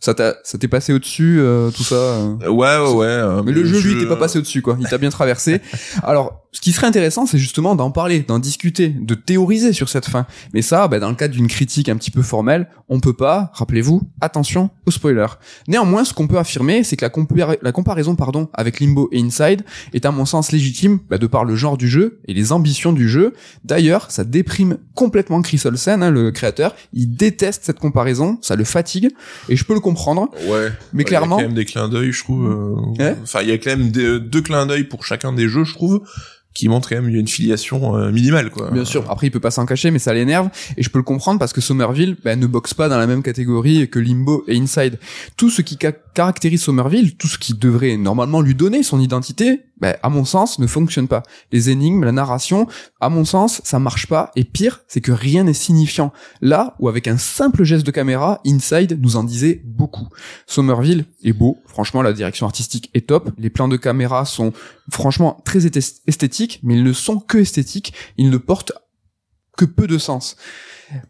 ça t'a, ça t'est passé au-dessus, euh, tout ça. euh. Ouais, ouais, ouais. euh, Mais le jeu, lui, t'es pas passé au-dessus, quoi. Il t'a bien traversé. Alors, ce qui serait intéressant, c'est justement d'en parler, d'en discuter, de théoriser sur cette fin. Mais ça, bah, dans le cadre d'une critique un petit peu formelle, on peut pas, rappelez-vous, attention aux spoilers. Néanmoins, ce qu'on peut affirmer, c'est que la, compara- la comparaison, pardon, avec Limbo et Inside est à mon sens légitime, bah, de par le genre du jeu et les ambitions du jeu. D'ailleurs, ça déprime complètement Chris Olsen, hein, le créateur. Il déteste cette comparaison, ça le fatigue, et je peux le comprendre. Ouais. Mais Il clairement- y a quand même des clins d'œil, je trouve. euh, Ouais. Enfin, il y a quand même des- deux clins d'œil pour chacun des jeux, je trouve, qui montrent quand même une filiation euh, minimale, quoi. Bien sûr. Après, il peut pas s'en cacher, mais ça l'énerve. Et je peux le comprendre parce que Somerville ben, ne boxe pas dans la même catégorie que Limbo et Inside. Tout ce qui ca- caractérise Somerville, tout ce qui devrait normalement lui donner son identité, ben, à mon sens, ne fonctionne pas. Les énigmes, la narration, à mon sens, ça marche pas. Et pire, c'est que rien n'est signifiant. Là où avec un simple geste de caméra, Inside nous en disait beaucoup. Somerville est beau. Franchement, la direction artistique est top. Les plans de caméra sont franchement très esthé- esthétiques, mais ils ne sont que esthétiques. Ils ne portent que peu de sens.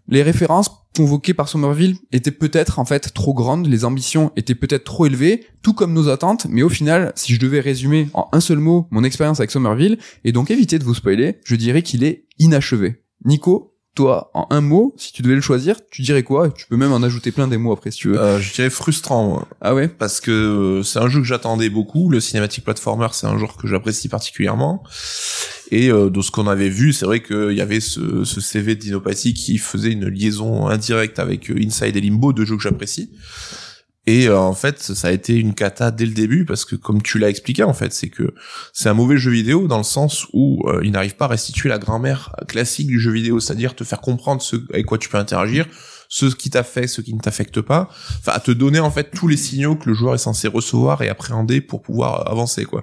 Les références convoquées par Somerville étaient peut-être en fait trop grandes, les ambitions étaient peut-être trop élevées, tout comme nos attentes, mais au final, si je devais résumer en un seul mot mon expérience avec Somerville, et donc éviter de vous spoiler, je dirais qu'il est inachevé. Nico, toi, en un mot, si tu devais le choisir, tu dirais quoi? Tu peux même en ajouter plein des mots après si tu veux. Euh, je dirais frustrant, moi. Ah ouais? Parce que euh, c'est un jeu que j'attendais beaucoup. Le cinématique platformer, c'est un genre que j'apprécie particulièrement. Et euh, de ce qu'on avait vu, c'est vrai qu'il y avait ce, ce CV Dinopathie qui faisait une liaison indirecte avec euh, Inside et Limbo, deux jeux que j'apprécie. Et euh, en fait, ça a été une cata dès le début parce que, comme tu l'as expliqué, en fait, c'est que c'est un mauvais jeu vidéo dans le sens où euh, il n'arrive pas à restituer la grammaire classique du jeu vidéo, c'est-à-dire te faire comprendre ce avec quoi tu peux interagir, ce qui t'affecte, ce qui ne t'affecte pas, enfin à te donner en fait tous les signaux que le joueur est censé recevoir et appréhender pour pouvoir avancer quoi.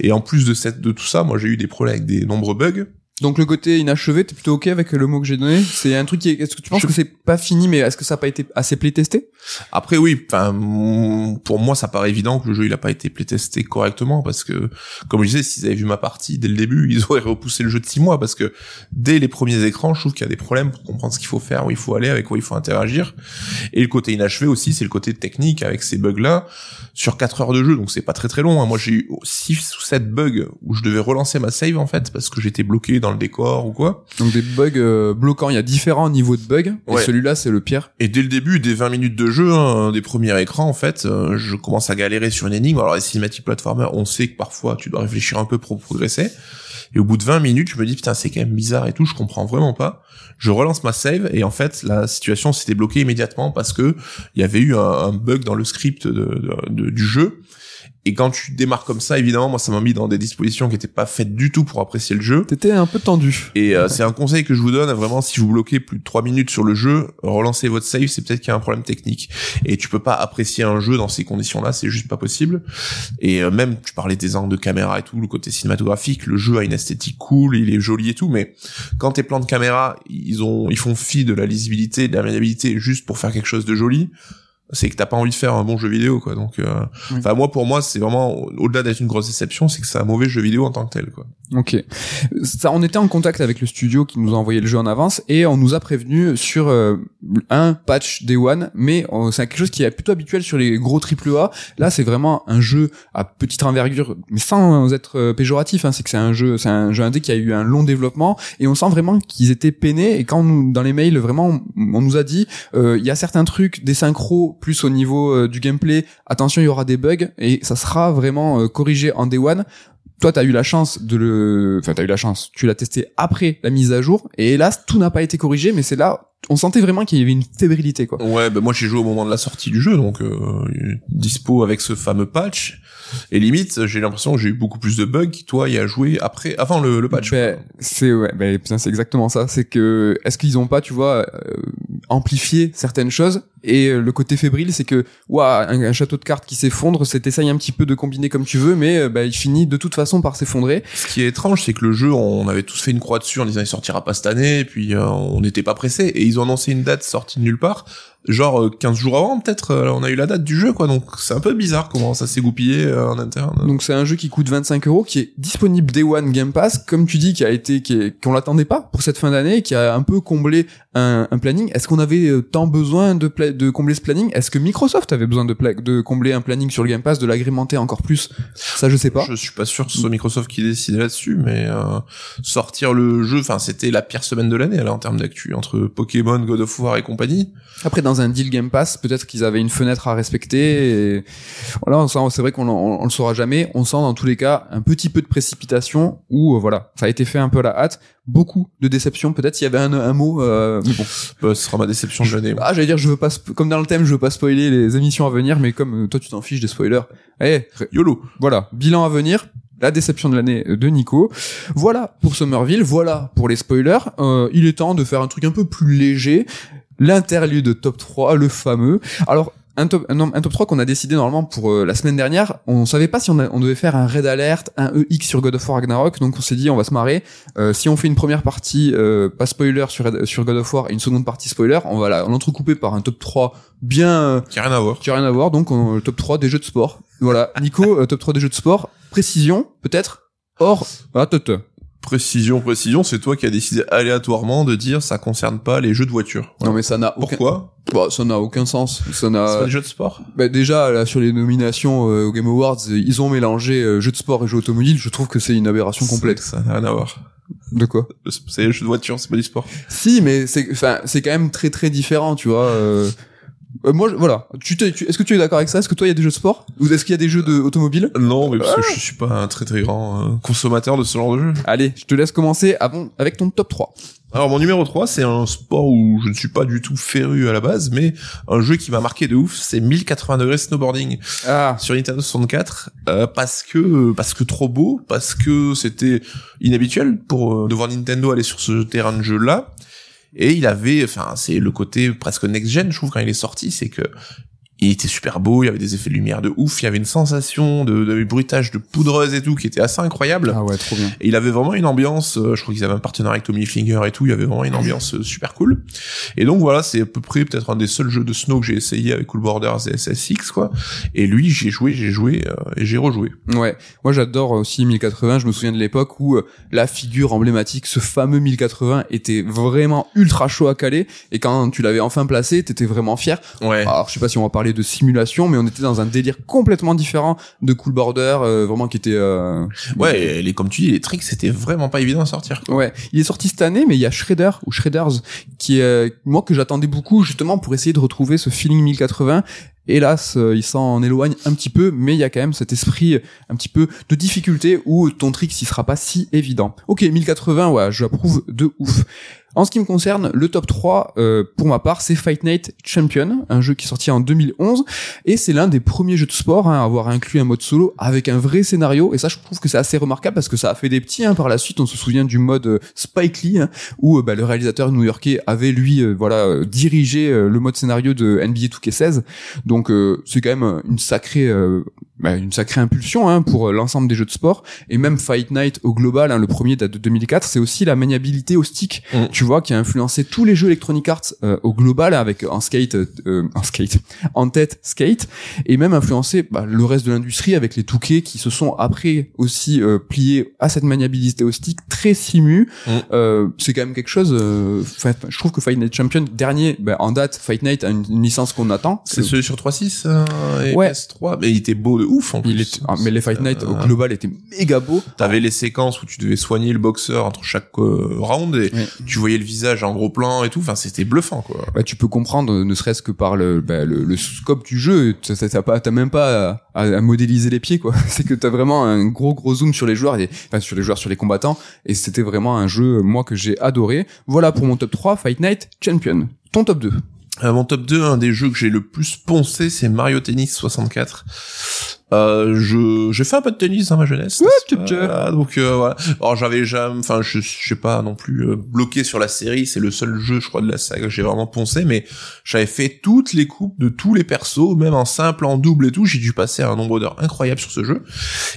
Et en plus de cette de tout ça, moi j'ai eu des problèmes avec des nombreux bugs. Donc le côté inachevé, t'es plutôt ok avec le mot que j'ai donné? C'est un truc qui est... Est-ce que tu penses Je- que c'est pas fini, mais est-ce que ça a pas été assez playtesté? Après oui, enfin pour moi ça paraît évident que le jeu il a pas été playtesté correctement parce que comme je disais, s'ils avaient vu ma partie dès le début, ils auraient repoussé le jeu de six mois parce que dès les premiers écrans, je trouve qu'il y a des problèmes pour comprendre ce qu'il faut faire, où il faut aller, avec quoi il faut interagir. Et le côté inachevé aussi, c'est le côté technique avec ces bugs là sur 4 heures de jeu, donc c'est pas très très long. hein. Moi j'ai eu 6 ou 7 bugs où je devais relancer ma save en fait parce que j'étais bloqué dans le décor ou quoi. Donc des bugs euh, bloquants, il y a différents niveaux de bugs, Ouais. et celui-là c'est le pire. Et dès le début, des 20 minutes de jeu, hein, des premiers écrans, en fait, euh, je commence à galérer sur une énigme. Alors les cinématiques platformers, on sait que parfois tu dois réfléchir un peu pour progresser. Et au bout de 20 minutes, je me dis putain c'est quand même bizarre et tout, je comprends vraiment pas. Je relance ma save et en fait la situation s'était bloquée immédiatement parce que il y avait eu un, un bug dans le script de, de- de- du jeu. Et quand tu démarres comme ça, évidemment, moi ça m'a mis dans des dispositions qui étaient pas faites du tout pour apprécier le jeu. T'étais un peu tendu. Et euh, c'est un conseil que je vous donne, vraiment, si vous bloquez plus de 3 minutes sur le jeu, relancez votre save, c'est peut-être qu'il y a un problème technique. Et tu peux pas apprécier un jeu dans ces conditions-là, c'est juste pas possible. Et euh, même, tu parlais des angles de caméra et tout, le côté cinématographique, le jeu a une esthétique cool, il est joli et tout, mais quand tes plans de caméra, ils ont, ils font fi de la lisibilité, de la maniabilité juste pour faire quelque chose de joli, c'est que t'as pas envie de faire un bon jeu vidéo quoi donc euh, enfin moi pour moi c'est vraiment au-delà d'être une grosse déception c'est que c'est un mauvais jeu vidéo en tant que tel quoi Ok. Ça, on était en contact avec le studio qui nous a envoyé le jeu en avance et on nous a prévenu sur euh, un patch Day One, mais euh, c'est quelque chose qui est plutôt habituel sur les gros triple A. Là, c'est vraiment un jeu à petite envergure, mais sans être euh, péjoratif. Hein, c'est que c'est un jeu, c'est un jeu indé qui a eu un long développement et on sent vraiment qu'ils étaient peinés. Et quand nous, dans les mails, vraiment, on nous a dit, euh, il y a certains trucs, des synchros plus au niveau euh, du gameplay. Attention, il y aura des bugs et ça sera vraiment euh, corrigé en Day One. Toi t'as eu la chance de le enfin t'as eu la chance. Tu l'as testé après la mise à jour et hélas tout n'a pas été corrigé mais c'est là on sentait vraiment qu'il y avait une fébrilité quoi. Ouais ben moi j'ai joué au moment de la sortie du jeu donc euh, dispo avec ce fameux patch. Et limite j'ai l'impression que j'ai eu beaucoup plus de bugs que toi y a joué après avant le, le patch. Ben, c'est ouais ben, putain, c'est exactement ça. C'est que est-ce qu'ils ont pas tu vois euh, amplifié certaines choses. Et euh, le côté fébrile c'est que ouah, un, château de cartes qui s'effondre c'est t'essayes un petit peu de combiner comme tu veux mais euh, ben, il finit de toute façon par s'effondrer. Ce qui est étrange, c'est que le jeu, on avait tous fait une croix dessus en disant il sortira pas cette année, et puis euh, on n'était pas pressé, et ils ont annoncé une date sortie de nulle part, genre euh, 15 jours avant peut-être, euh, on a eu la date du jeu, quoi, donc c'est un peu bizarre comment ça s'est goupillé euh, en interne. Donc c'est un jeu qui coûte 25 euros, qui est disponible Day One Game Pass, comme tu dis, qui a été, qui est, qu'on l'attendait pas pour cette fin d'année, qui a un peu comblé un, un planning. Est-ce qu'on avait euh, tant besoin de, pla- de combler ce planning? Est-ce que Microsoft avait besoin de, pla- de combler un planning sur le Game Pass, de l'agrémenter encore plus? Ça, je sais pas. Je suis pas sûr que ce soit Microsoft qui décidait là-dessus, mais euh, sortir le jeu, enfin c'était la pire semaine de l'année là en termes d'actu entre Pokémon, God of War et compagnie. Après, dans un deal Game Pass, peut-être qu'ils avaient une fenêtre à respecter. Et... Voilà, c'est vrai qu'on on, on le saura jamais. On sent dans tous les cas un petit peu de précipitation où, euh, voilà, ça a été fait un peu à la hâte. Beaucoup de déception. Peut-être s'il y avait un, un mot, euh, mais bon. Bah, ce sera ma déception de l'année. Ah, j'allais dire, je veux pas, comme dans le thème, je veux pas spoiler les émissions à venir, mais comme euh, toi, tu t'en fiches des spoilers. Eh, ré- YOLO. voilà, bilan à venir. La déception de l'année de Nico. Voilà pour Somerville. Voilà pour les spoilers. Euh, il est temps de faire un truc un peu plus léger. L'interlude top 3, le fameux. Alors, un top, un, un top 3 qu'on a décidé normalement pour euh, la semaine dernière. On savait pas si on, a- on devait faire un Red Alert, un EX sur God of War Ragnarok. Donc on s'est dit, on va se marrer. Euh, si on fait une première partie, euh, pas spoiler sur, Red- sur God of War et une seconde partie spoiler, on va la- l'entrecouper par un top 3 bien, euh, Qui a rien à voir. qui a rien à voir, donc on- le top 3 des jeux de sport. Voilà, Nico, euh, top 3 des jeux de sport. Précision, peut-être? Or, ah, tot. Précision, précision, c'est toi qui as décidé aléatoirement de dire ça concerne pas les jeux de voiture. Non mais ça n'a aucun... Pourquoi Bah, ça n'a aucun sens. Ça C'est pas n'a. des jeux de sport? Bah, déjà là sur les nominations euh, aux Game Awards, ils ont mélangé euh, jeux de sport et jeux automobiles. Je trouve que c'est une aberration complète. Ça n'a rien à voir. De quoi? C'est les jeux de voiture, c'est pas du sport. Si, mais c'est, enfin, c'est quand même très très différent, tu vois. euh. Euh, moi, je- voilà. Tu, t'es- tu- est-ce que tu es d'accord avec ça? Est-ce que toi, il y a des jeux de sport? Ou est-ce qu'il y a des jeux de automobile? Non, mais parce que je suis pas un très très grand euh, consommateur de ce genre de jeu. Allez, je te laisse commencer avant avec ton top 3. Alors mon numéro 3, c'est un sport où je ne suis pas du tout féru à la base, mais un jeu qui m'a marqué de ouf, c'est 1080 degrés snowboarding Ah, sur Nintendo 64 euh, parce que parce que trop beau, parce que c'était inhabituel pour euh, de voir Nintendo aller sur ce terrain de jeu là. Et il avait, enfin, c'est le côté presque next-gen, je trouve, quand il est sorti, c'est que il était super beau, il y avait des effets de lumière de ouf, il y avait une sensation de, de bruitage de poudreuse et tout qui était assez incroyable. ah ouais, trop bien. Et il avait vraiment une ambiance, euh, je crois qu'ils avaient un partenariat avec Tommy Finger et tout, il y avait vraiment une ambiance euh, super cool. Et donc voilà, c'est à peu près peut-être un des seuls jeux de snow que j'ai essayé avec Cool Borders et SSX quoi. Et lui, j'ai joué, j'ai joué euh, et j'ai rejoué. Ouais, moi j'adore aussi 1080. Je me souviens de l'époque où euh, la figure emblématique, ce fameux 1080, était vraiment ultra chaud à caler. Et quand tu l'avais enfin placé, t'étais vraiment fier. Ouais. Alors je sais pas si on va parler de simulation, mais on était dans un délire complètement différent de Cool Border, euh, vraiment qui était. euh, Ouais, les, comme tu dis, les tricks, c'était vraiment pas évident à sortir. quoi. Ouais, il est sorti cette année, mais il y a Shredder ou Shredders qui est euh, moi que j'attendais beaucoup justement pour essayer de retrouver ce feeling 1080. Hélas, il s'en éloigne un petit peu, mais il y a quand même cet esprit un petit peu de difficulté où ton trick s'y sera pas si évident. Ok, 1080, ouais, j'approuve de ouf. En ce qui me concerne, le top 3, euh, pour ma part, c'est Fight Night Champion, un jeu qui est sorti en 2011, et c'est l'un des premiers jeux de sport hein, à avoir inclus un mode solo avec un vrai scénario, et ça je trouve que c'est assez remarquable parce que ça a fait des petits, hein, par la suite. On se souvient du mode euh, Spike Lee, hein, où euh, bah, le réalisateur new-yorkais avait lui voilà dirigé le mode scénario de NBA 2K16, donc c'est quand même une sacrée bah, une sacrée impulsion hein, pour euh, l'ensemble des jeux de sport et même Fight Night au global hein, le premier date de 2004 c'est aussi la maniabilité au stick Mm. tu vois qui a influencé tous les jeux Electronic Arts euh, au global avec en skate euh, en skate en tête skate et même influencé bah, le reste de l'industrie avec les Touquets qui se sont après aussi euh, pliés à cette maniabilité au stick très simu Mm. Euh, c'est quand même quelque chose euh, je trouve que Fight Night Champion dernier bah, en date Fight Night a une, une licence qu'on attend C'est celui sur 3.6 euh, et Ouais. PS3, mais il était beau de ouf en plus. il est, ah, mais les Fight Night au Euh, global étaient méga beaux T'avais les séquences où tu devais soigner le boxeur entre chaque euh, round et Ouais. tu voyais le visage en gros plan et tout. Enfin, c'était bluffant quoi. bah, tu peux comprendre, euh, ne serait-ce que par le, bah, le, le scope du jeu, t'as t'as pas, t'as même pas à, à- à modéliser les pieds, quoi. C'est que t'as vraiment un gros gros zoom sur les joueurs, et, enfin sur les joueurs, sur les combattants, et c'était vraiment un jeu, moi, que j'ai adoré. Voilà pour mon top 3, Fight Night Champion. Ton top 2 Euh, mon top 2, un des jeux que j'ai le plus poncé, c'est Mario Tennis 64. Euh, je j'ai fait un peu de tennis dans ma jeunesse. Ouais, tu- pas tu- donc euh, voilà. Alors j'avais jamais, enfin je je sais pas non plus euh, bloqué sur la série. C'est le seul jeu, je crois, de la saga que j'ai vraiment poncé. Mais j'avais fait toutes les coupes de tous les persos, même en simple, en double et tout. J'ai dû passer un nombre d'heures incroyable sur ce jeu.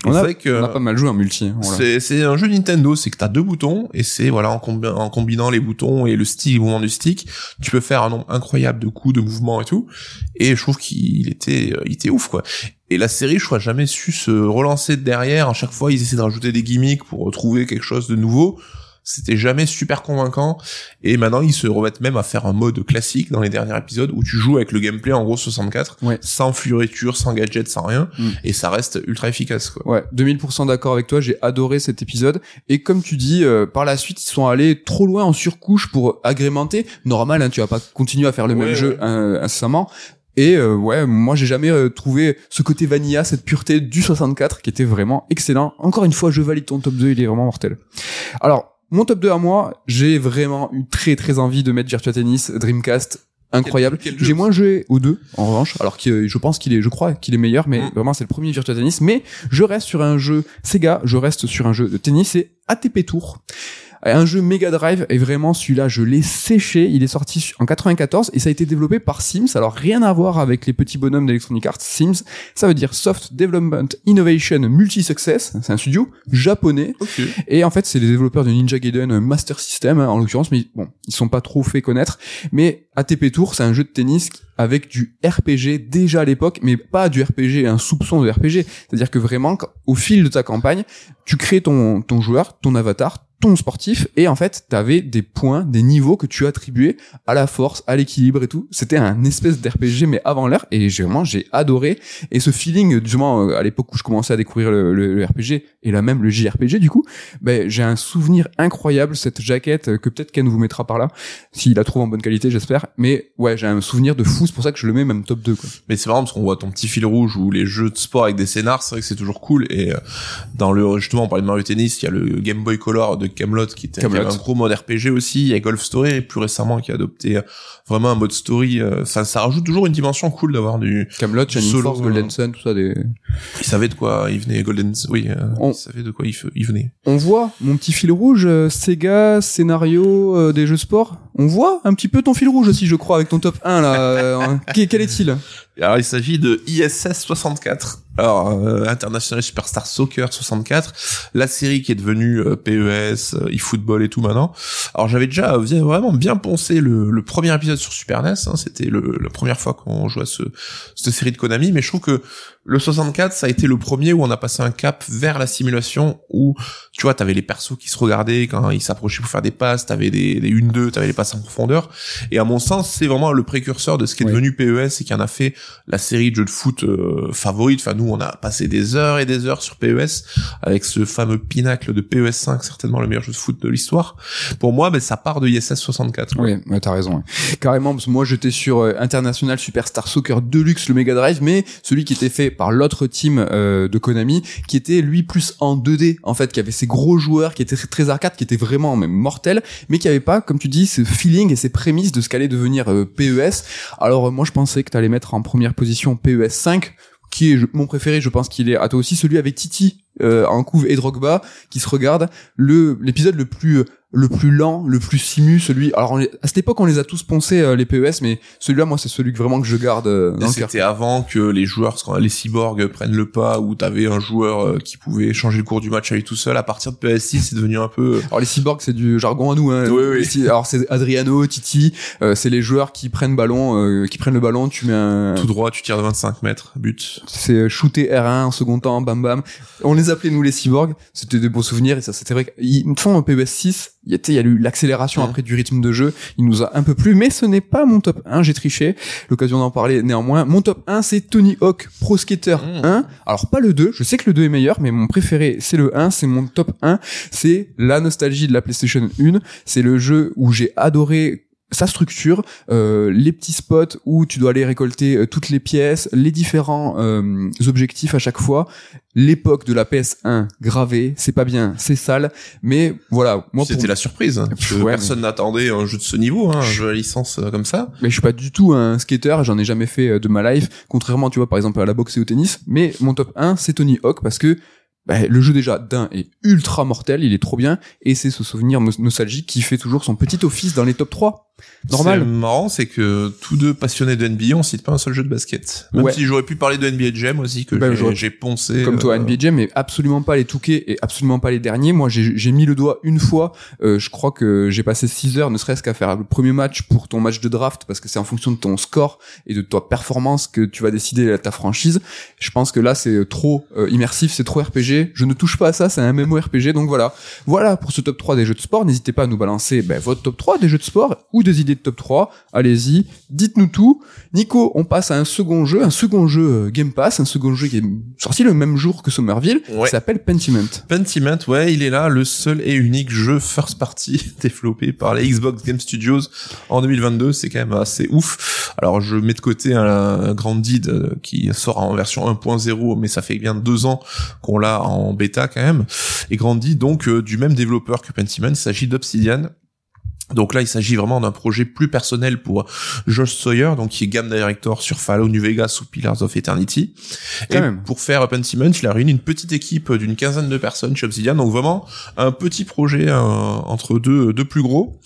On a, que on a pas mal joué en multi. hein, voilà. c'est c'est un jeu Nintendo, c'est que t'as deux boutons et c'est voilà en, combi- en combinant les boutons et le stick, le mouvement du stick, tu peux faire un nombre incroyable de coups, de mouvements et tout. Et je trouve qu'il était euh, il était ouf quoi. Et la série, je crois, jamais su se relancer de derrière. À chaque fois, ils essaient de rajouter des gimmicks pour trouver quelque chose de nouveau. C'était jamais super convaincant. Et maintenant, ils se remettent même à faire un mode classique dans les derniers épisodes où tu joues avec le gameplay en gros 64, Ouais. sans fioriture, sans gadget, sans rien. Mm. Et ça reste ultra efficace quoi. Ouais, 2000% d'accord avec toi, j'ai adoré cet épisode. Et comme tu dis, euh, par la suite, ils sont allés trop loin en surcouche pour agrémenter. Normal, hein, tu vas pas continuer à faire le Ouais, même jeu ouais. incessamment. Et euh, ouais, moi j'ai jamais euh, trouvé ce côté vanilla, cette pureté du 64 qui était vraiment excellent. Encore une fois, je valide ton top 2, il est vraiment mortel. Alors, mon top 2 à moi, j'ai vraiment eu très très envie de mettre Virtua Tennis, Dreamcast, incroyable. J'ai moins joué aux deux, en revanche, alors que je pense qu'il est, je crois qu'il est meilleur, mais Mm. vraiment c'est le premier Virtua Tennis. Mais je reste sur un jeu Sega, je reste sur un jeu de tennis, c'est ATP Tour. Un jeu Mega Drive et vraiment celui-là je l'ai séché. Il est sorti en 94 et ça a été développé par Sims. Alors rien à voir avec les petits bonhommes d'Electronic Arts. Sims, ça veut dire Soft Development Innovation Multi Success. C'est un studio japonais et en fait, c'est les développeurs de Ninja Gaiden Master System, hein, en l'occurrence, mais bon, ils sont pas trop fait connaître. Mais ATP Tour, c'est un jeu de tennis avec du RPG déjà à l'époque, mais pas du RPG, un soupçon de RPG. C'est-à-dire que vraiment, au fil de ta campagne, tu crées ton, ton joueur, ton avatar, ton sportif, et en fait, t'avais des points, des niveaux que tu attribuais à la force, à l'équilibre et tout. C'était un espèce d'RPG, mais avant l'heure, et j'ai vraiment, j'ai adoré. Et ce feeling, du euh, à l'époque où je commençais à découvrir le, RPG, et là même le JRPG, du coup, ben, j'ai un souvenir incroyable, cette jaquette, euh, que peut-être Ken vous mettra par là, s'il la trouve en bonne qualité, j'espère. Mais ouais, j'ai un souvenir de fou, c'est pour ça que je le mets même top 2, quoi. Mais c'est marrant parce qu'on voit ton petit fil rouge ou les jeux de sport avec des scénars, c'est vrai que c'est toujours cool. Et euh, dans le justement, on parlait de Mario Tennis, il y a le Game Boy Color Camelot qui était qui Kaamelott. avait un gros mode RPG aussi. Il y a Golf Story et plus récemment qui a adopté euh, vraiment un mode story. euh, Enfin, ça rajoute toujours une dimension cool d'avoir du. Camelot, Solo, Force, Golden Sun, tout ça, des... Il savait de quoi il venait Golden. Oui, euh, On- il savait de quoi il, venait. On voit mon petit fil rouge, euh, Sega, scénario, euh, des jeux sport. On voit un petit peu ton fil rouge aussi, je crois, avec ton top 1, là. Euh, quel quel est-il? Alors, il s'agit de ISS 64. Alors, euh, International Superstar Soccer 64, la série qui est devenue euh, PES, euh, eFootball et tout maintenant. Alors, j'avais déjà euh, vraiment bien poncé le, premier épisode sur Super NES. hein, C'était la première fois qu'on jouait à ce, cette série de Konami, mais je trouve que le 64, ça a été le premier où on a passé un cap vers la simulation, où tu vois, t'avais les persos qui se regardaient quand ils s'approchaient pour faire des passes, t'avais des, des 1-2, t'avais les passes en profondeur. Et à mon sens, c'est vraiment le précurseur de ce qui est devenu PES et qui en a fait la série de jeux de foot euh, favorite. Enfin, nous, on a passé des heures et des heures sur PES avec ce fameux pinacle de PES 5, certainement le meilleur jeu de foot de l'histoire. Pour moi, ben, ça part de ISS 64. quoi. Oui, t'as raison. Carrément, parce que moi j'étais sur euh, International Superstar Soccer Deluxe, le Mega Drive, mais celui qui était fait par l'autre team euh, de Konami, qui était lui plus en 2D, en fait, qui avait ces gros joueurs, qui étaient très, arcade, qui étaient vraiment même mortels, mais qui avait pas, comme tu dis, ce feeling et ces prémices de ce qu'allait devenir euh, PES. Alors euh, moi je pensais que t'allais mettre en première position PES 5, qui est mon préféré, je pense qu'il est à toi aussi, celui avec Titi euh, en couve et Drogba, qui se regarde le l'épisode le plus le plus lent, le plus simu, celui. Alors on les- à cette époque, on les a tous poncés euh, les PES, mais celui-là, moi, c'est celui que vraiment que je garde euh, dans. C'était avant que les joueurs, les cyborgs prennent le pas, où t'avais un joueur euh, qui pouvait changer le cours du match à lui tout seul. À partir de PS6, c'est devenu un peu. Alors les cyborgs, c'est du jargon à nous. Hein. Oui, oui. Les Alors c'est Adriano, Titi, euh, c'est les joueurs qui prennent ballon, euh, qui prennent le ballon, tu mets un, Tout droit, tu tires de 25 mètres, but. c'est shooter R1 en second temps, bam bam. On les appelait nous les cyborgs. C'était des beaux souvenirs et ça c'était vrai. Ils font un PES 6. Il y a, eu l'accélération après du rythme de jeu. Il nous a un peu plu, mais ce n'est pas mon top 1. J'ai triché. L'occasion d'en parler néanmoins. Mon top 1 c'est Tony Hawk Pro Skater Mhm. 1. Alors pas le 2. Je sais que le 2 est meilleur, mais mon préféré c'est le 1. C'est mon top 1. C'est la nostalgie de la PlayStation 1. C'est le jeu où j'ai adoré sa structure, euh, les petits spots où tu dois aller récolter euh, toutes les pièces, les différents euh, objectifs à chaque fois, l'époque de la PS1 gravée, c'est pas bien, c'est sale, mais voilà, moi C'était pour... la surprise. hein, parce que Ouais, personne n'attendait un jeu de ce niveau, hein, un jeu à licence euh, comme ça. mais je suis pas du tout un skater, j'en ai jamais fait euh, de ma life, contrairement tu vois par exemple à la boxe et au tennis, mais mon top 1 c'est Tony Hawk parce que bah, le jeu déjà d'un est ultra mortel, il est trop bien, et c'est ce souvenir nos- nostalgique qui fait toujours son petit office dans les top 3. Normal. C'est marrant, c'est que tous deux passionnés de NBA, on cite pas un seul jeu de basket. Même Ouais. si j'aurais pu parler de NBA Jam aussi, que Ben, j'ai- poncé. comme toi euh, NBA Jam mais absolument pas les Touquets et absolument pas les derniers moi j'ai j'ai mis le doigt une fois euh, je crois que j'ai passé 6 heures ne serait-ce qu'à faire le premier match pour ton match de draft parce que c'est en fonction de ton score et de ta performance que tu vas décider ta franchise je pense que là c'est trop euh, immersif c'est trop RPG je ne touche pas à ça c'est un MMORPG donc voilà voilà pour ce top 3 des jeux de sport n'hésitez pas à nous balancer ben, votre top 3 des jeux de sport ou des idées de top 3 allez-y dites-nous tout Nico on passe à un second jeu un second jeu euh, Game Pass un second jeu qui est sorti le même jour que Somerville Ouais. qui s'appelle Pentiment. Pentiment, ouais, il est là, le seul et unique jeu first party développé par la Xbox Game Studios en 2022. C'est quand même assez ouf. Alors, je mets de côté un, Grand Deed euh, qui sort en version 1.0, mais ça fait bien deux ans qu'on l'a en bêta quand même. Et Grand Deed, donc, euh, du même développeur que Pentiment, il s'agit d'Obsidian. Donc là, il s'agit vraiment d'un projet plus personnel pour Josh Sawyer, donc qui est game director sur Fallout New Vegas ou Pillars of Eternity. Quand et même. pour faire Pentiment, il a réuni une petite équipe d'une quinzaine de personnes chez Obsidian, donc vraiment un petit projet euh, entre deux, deux plus gros.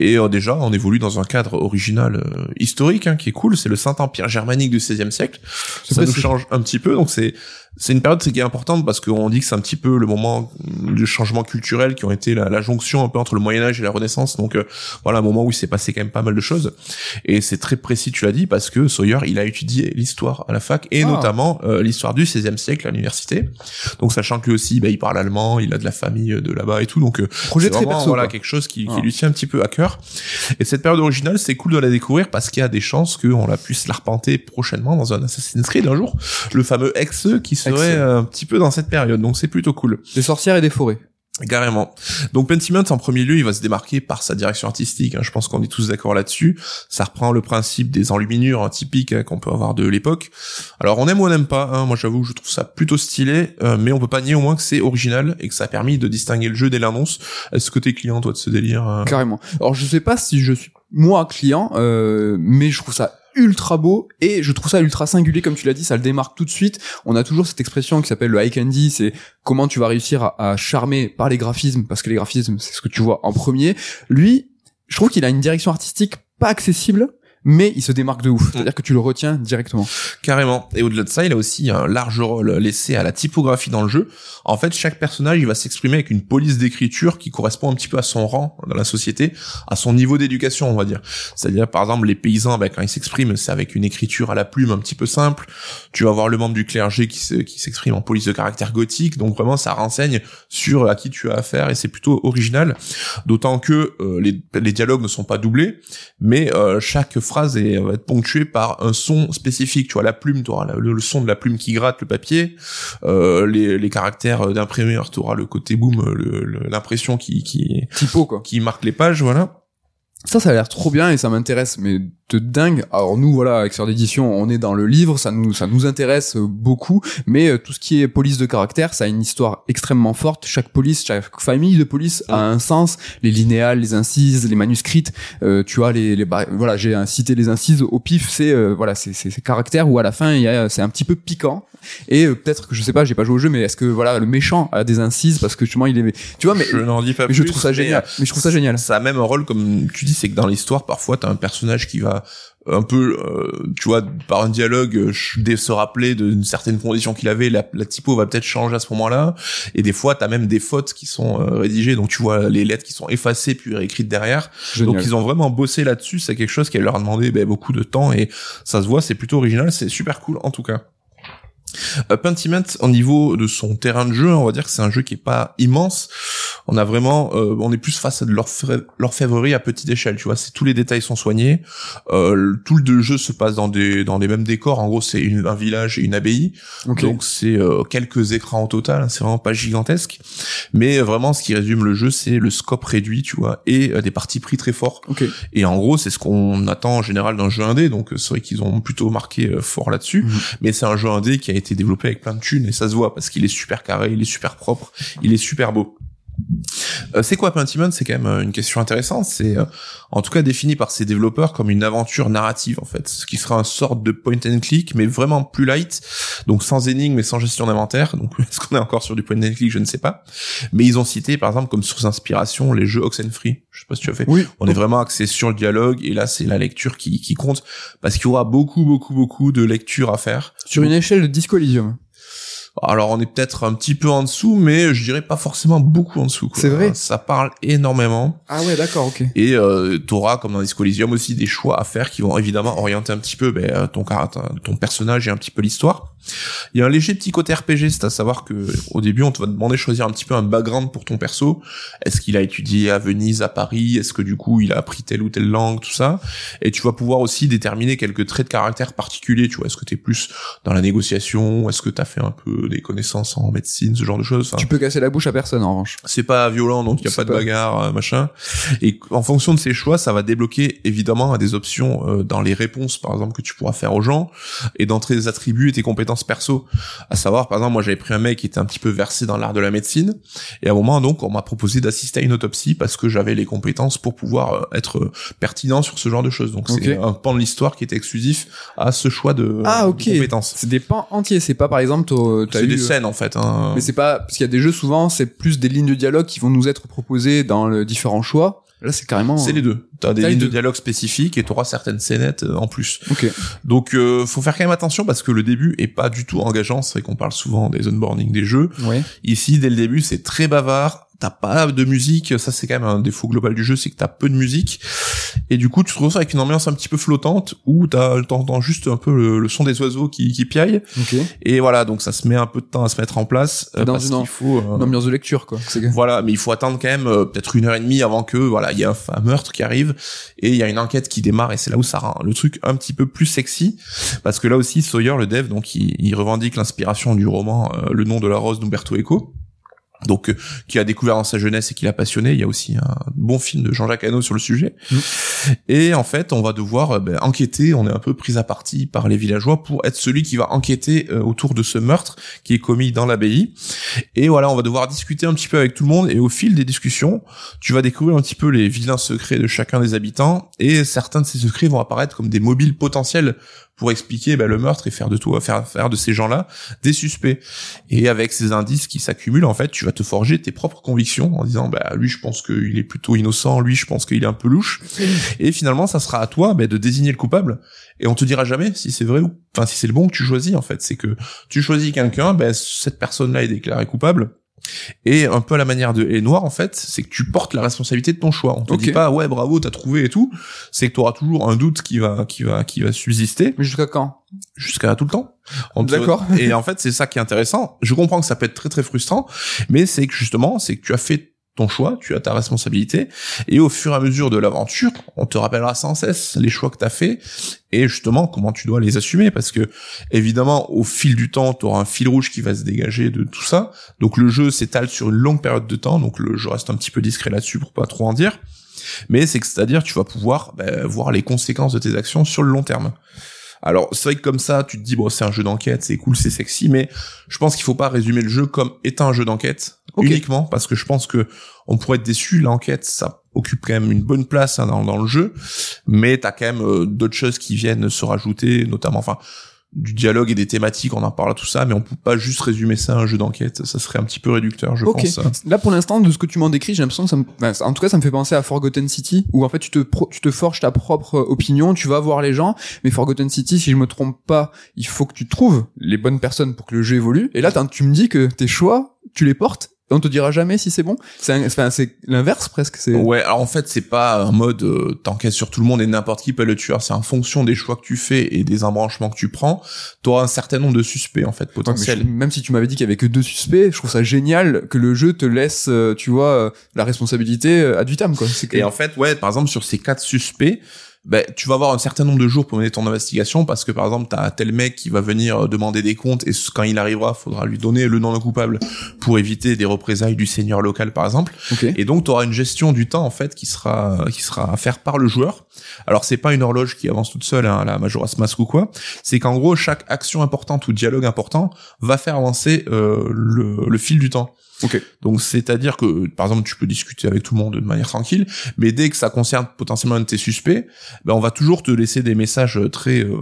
Et euh, déjà, on évolue dans un cadre original euh, historique, hein, qui est cool. C'est le Saint-Empire germanique du XVIe siècle. Ça nous change un petit peu, donc c'est c'est une période qui est importante parce qu'on dit que c'est un petit peu le moment de changement culturel qui ont été la, la jonction un peu entre le Moyen Âge et la Renaissance. Donc euh, voilà un moment où il s'est passé quand même pas mal de choses. Et c'est très précis, tu l'as dit, parce que Sawyer il a étudié l'histoire à la fac et Ah. notamment euh, l'histoire du XVIe siècle à l'université. Donc sachant que lui aussi, bah, il parle allemand, il a de la famille de là-bas et tout, donc euh, Projet très vraiment, perso. voilà quoi. quelque chose qui, qui Ah. lui tient un petit peu à cœur. Et cette période originale, c'est cool de la découvrir parce qu'il y a des chances qu'on la puisse l'arpenter prochainement dans un Assassin's Creed un jour. Le fameux Exe qui serait euh, un petit peu dans cette période. Donc c'est plutôt cool. Des sorcières et des forêts. Carrément. Donc Pentiment, en premier lieu, il va se démarquer par sa direction artistique. hein. Je pense qu'on est tous d'accord là-dessus. Ça reprend le principe des enluminures hein, typiques hein, qu'on peut avoir de l'époque. Alors on aime ou on n'aime pas. Moi j'avoue, je trouve ça plutôt stylé, euh, mais on peut pas nier au moins que c'est original et que ça a permis de distinguer le jeu dès l'annonce. Est-ce que t'es client toi de ce délire euh Carrément. Alors je sais pas si je suis moi client, euh, mais je trouve ça ultra beau et je trouve ça ultra singulier comme tu l'as dit, ça le démarque tout de suite. On a toujours cette expression qui s'appelle le high candy, c'est comment tu vas réussir à, à charmer par les graphismes parce que les graphismes c'est ce que tu vois en premier. Lui, je trouve qu'il a une direction artistique pas accessible. Mais il se démarque de ouf, c'est-à-dire que tu le retiens directement. Carrément. Et au-delà de ça, il a aussi un large rôle laissé à la typographie dans le jeu. En fait, chaque personnage, il va s'exprimer avec une police d'écriture qui correspond un petit peu à son rang dans la société, à son niveau d'éducation, on va dire. C'est-à-dire, par exemple, les paysans, ben, quand ils s'expriment, c'est avec une écriture à la plume un petit peu simple. Tu vas voir le membre du clergé qui se- qui s'exprime en police de caractère gothique. Donc vraiment, ça renseigne sur à qui tu as affaire et c'est plutôt original. D'autant que euh, les, les dialogues ne sont pas doublés, mais euh, chaque phrase est, va être ponctuée par un son spécifique. Tu vois, la plume, tu auras le, le son de la plume qui gratte le papier. Euh, les, les caractères d'imprimeur, tu auras le côté boom, l'impression qui, qui, Typo quoi. qui marque les pages, voilà. Ça, ça a l'air trop bien et ça m'intéresse, mais de dingue. Alors nous, voilà, avec Sœur d'édition, on est dans le livre, ça nous, ça nous intéresse euh, beaucoup, mais euh, tout ce qui est police de caractère, ça a une histoire extrêmement forte. Chaque police, chaque famille de police a un sens. Les linéales, les incises, les manuscrites, euh, tu vois, les, les bah, voilà, j'ai cité les incises au pif, c'est euh, voilà, c'est c'est ces caractères où à la fin, il y a, c'est un petit peu piquant. Et euh, peut-être que je sais pas j'ai pas joué au jeu mais est-ce que voilà le méchant a des incises parce que justement il est tu vois mais je n'en dis pas mais plus. je trouve ça génial mais, mais je trouve ça génial Ça a même un rôle comme tu dis, c'est que dans l'histoire, parfois t'as un personnage qui va un peu, euh, tu vois, par un dialogue, euh, se rappeler d'une certaine condition qu'il avait, la, la typo va peut-être changer à ce moment-là. Et des fois, t'as même des fautes qui sont euh, rédigées, donc tu vois les lettres qui sont effacées puis réécrites derrière. Génial. Donc ils ont vraiment bossé là-dessus. C'est quelque chose qui leur a demandé ben, beaucoup de temps et ça se voit. C'est plutôt original. C'est super cool en tout cas. Euh, Pentiment, au niveau de son terrain de jeu, on va dire que c'est un jeu qui est pas immense. On a vraiment, euh, on est plus face à de l'orfè- l'orfèvrerie à petite échelle. Tu vois, c'est tous les détails sont soignés. Euh, tout le jeu se passe dans des dans les mêmes décors. En gros, c'est un village et une abbaye. Ok. Donc c'est euh, quelques écrans au total, hein, c'est vraiment pas gigantesque. Mais euh, vraiment ce qui résume le jeu, c'est le scope réduit, tu vois, et euh, des parties pris très forts. ok Et en gros, c'est ce qu'on attend en général d'un jeu indé, donc euh, c'est vrai qu'ils ont plutôt marqué fort là-dessus. Mhm. Mais c'est un jeu indé qui a été développé avec plein de thunes et ça se voit parce qu'il est super carré, il est super propre, il est super beau. Euh, c'est quoi Pentiment C'est quand même euh, une question intéressante. C'est euh, en tout cas défini par ses développeurs comme une aventure narrative en fait, ce qui sera un sorte de point and click, mais vraiment plus light, donc sans énigmes et sans gestion d'inventaire. Donc est-ce qu'on est encore sur du point and click? Je ne sais pas. Mais ils ont cité par exemple comme source d'inspiration les jeux Oxenfree. Je sais pas si tu as fait. oui On est vraiment axé sur le dialogue et là c'est la lecture qui, qui compte parce qu'il y aura beaucoup beaucoup beaucoup de lecture à faire. sur une échelle de Disco Elysium Alors on est peut-être un petit peu en dessous, mais je dirais pas forcément beaucoup en dessous. C'est vrai Ça parle énormément ah ouais d'accord ok et euh, t'auras comme dans Disco Elysium aussi des choix à faire qui vont évidemment orienter un petit peu ben, euh, ton caractère- ton personnage et un petit peu l'histoire. Il y a un léger petit côté RPG, c'est à savoir que au début on te va demander de choisir un petit peu un background pour ton perso. Est-ce qu'il a étudié à Venise, à Paris? Est-ce que du coup il a appris telle ou telle langue, tout ça? Et tu vas pouvoir aussi déterminer quelques traits de caractère particuliers. Tu vois, est-ce que t'es plus dans la négociation? Est-ce que t'as fait un peu des connaissances en médecine, ce genre de choses? Enfin, tu peux casser la bouche à personne en revanche. c'est pas violent donc il y a C'est pas de pas- bagarre euh, machin. Et en fonction de ces choix ça va débloquer évidemment des options euh, dans les réponses par exemple que tu pourras faire aux gens. Et dans tes attributs et tes compétences perso à savoir par exemple moi j'avais pris un mec qui était un petit peu versé dans l'art de la médecine et à un moment donc on m'a proposé d'assister à une autopsie parce que j'avais les compétences pour pouvoir euh, être euh, pertinent sur ce genre de choses donc c'est Ok. un pan de l'histoire qui était exclusif à ce choix de, Ah, de ok. compétences c'est des pans entiers c'est pas par exemple t'as- c'est eu des scènes en fait hein. mais c'est pas parce qu'il y a des jeux souvent c'est plus des lignes de dialogue qui vont nous être proposées dans le différents choix là c'est carrément c'est les deux. T'as des lignes de dialogue spécifiques et t'auras certaines scénettes euh, en plus. Ok. Donc euh, faut faire quand même attention parce que le début est pas du tout engageant, c'est vrai qu'on parle souvent des onboarding des jeux. ouais. Ici dès le début c'est très bavard, t'as pas de musique, ça c'est quand même un défaut global du jeu, c'est que t'as peu de musique. Et du coup tu te retrouves avec une ambiance un petit peu flottante où t'entends juste un peu le, le son des oiseaux qui, qui piaillent. Ok. Et voilà donc ça se met un peu de temps à se mettre en place euh, Dans parce une faut euh, une ambiance de lecture quoi. Voilà, mais il faut attendre quand même euh, peut-être une heure et demie avant que voilà, il y a un, un meurtre qui arrive. Et il y a une enquête qui démarre et c'est là où ça rend le truc un petit peu plus sexy. Parce que là aussi Sawyer le dev donc il, il revendique l'inspiration du roman euh, Le nom de la rose d'Umberto Eco. Donc, euh, qui a découvert dans sa jeunesse et qui l'a passionné. Il y a aussi un bon film de Jean-Jacques Hano sur le sujet. Mm. Et en fait, on va devoir euh, ben, enquêter. On est un peu pris à partie par les villageois pour être celui qui va enquêter euh, autour de ce meurtre qui est commis dans l'abbaye. Et voilà, on va devoir discuter un petit peu avec tout le monde et au fil des discussions, tu vas découvrir un petit peu les vilains secrets de chacun des habitants et certains de ces secrets vont apparaître comme des mobiles potentiels pour expliquer bah, le meurtre et faire de tout, faire, faire de ces gens-là des suspects. Et avec ces indices qui s'accumulent, en fait, tu vas te forger tes propres convictions en disant, bah lui, je pense qu'il est plutôt innocent, lui, je pense qu'il est un peu louche. Et finalement, ça sera à toi bah, de désigner le coupable. Et on te dira jamais si c'est vrai ou, enfin, si c'est le bon que tu choisis, en fait. C'est que tu choisis quelqu'un, bah, cette personne-là est déclarée coupable. Et un peu à la manière de Et Noir, en fait, c'est que tu portes la responsabilité de ton choix. On te dit pas, ouais, bravo, t'as trouvé et tout. C'est que tu auras toujours un doute qui va, qui va, qui va subsister mais jusqu'à quand? Jusqu'à tout le temps. D'accord. Et en fait, c'est ça qui est intéressant. Je comprends que ça peut être très très frustrant, mais c'est que justement, c'est que tu as fait ton choix, tu as ta responsabilité, et au fur et à mesure de l'aventure, on te rappellera sans cesse les choix que tu as fait, et justement comment tu dois les assumer, parce que évidemment, au fil du temps, tu auras un fil rouge qui va se dégager de tout ça, donc le jeu s'étale sur une longue période de temps, donc le, je reste un petit peu discret là-dessus pour pas trop en dire, mais c'est que c'est-à-dire tu vas pouvoir ben, voir les conséquences de tes actions sur le long terme. Alors c'est vrai que comme ça, tu te dis bon c'est un jeu d'enquête, c'est cool, c'est sexy, mais je pense qu'il faut pas résumer le jeu comme étant un jeu d'enquête Ok. uniquement parce que je pense que on pourrait être déçu. L'enquête, ça occupe quand même une bonne place hein, dans, dans le jeu, mais t'as quand même euh, d'autres choses qui viennent se rajouter, notamment, enfin du dialogue et des thématiques, on en parle tout ça, mais on peut pas juste résumer ça à un jeu d'enquête. Ça serait un petit peu réducteur, je Ok. pense. Là, pour l'instant, de ce que tu m'en décris, j'ai l'impression que ça me, enfin, en tout cas, ça me fait penser à Forgotten City, où en fait, tu te, pro- tu te forges ta propre opinion, tu vas voir les gens, mais Forgotten City, si je me trompe pas, il faut que tu trouves les bonnes personnes pour que le jeu évolue. Et là, tu me dis que tes choix, tu les portes, on te dira jamais si c'est bon? C'est, enfin, c'est l'inverse presque. C'est. Ouais, alors en fait, c'est pas un mode euh, t'enquêtes sur tout le monde et n'importe qui peut le tueur. C'est en fonction des choix que tu fais et des embranchements que tu prends, t'auras un certain nombre de suspects en fait Ouais, potentiels. je- même si tu m'avais dit qu'il y avait que deux suspects, je trouve ça génial que le jeu te laisse, euh, tu vois, euh, la responsabilité euh, ad vitam, quoi. Et en fait, ouais, par exemple, sur ces quatre suspects, ben, tu vas avoir un certain nombre de jours pour mener ton investigation parce que, par exemple, t'as tel mec qui va venir euh, demander des comptes et quand il arrivera, faudra lui donner le nom d'un coupable pour éviter des représailles du seigneur local, par exemple. Ok. Et donc, tu auras une gestion du temps, en fait, qui sera, qui sera à faire par le joueur. Alors, c'est pas une horloge qui avance toute seule, hein, la Majora's Mask ou quoi. C'est qu'en gros, chaque action importante ou dialogue important va faire avancer euh, le, le fil du temps. Ok. Donc, c'est-à-dire que, par exemple, tu peux discuter avec tout le monde de manière tranquille, mais dès que ça concerne potentiellement un de tes suspects, ben, on va toujours te laisser des messages très, euh,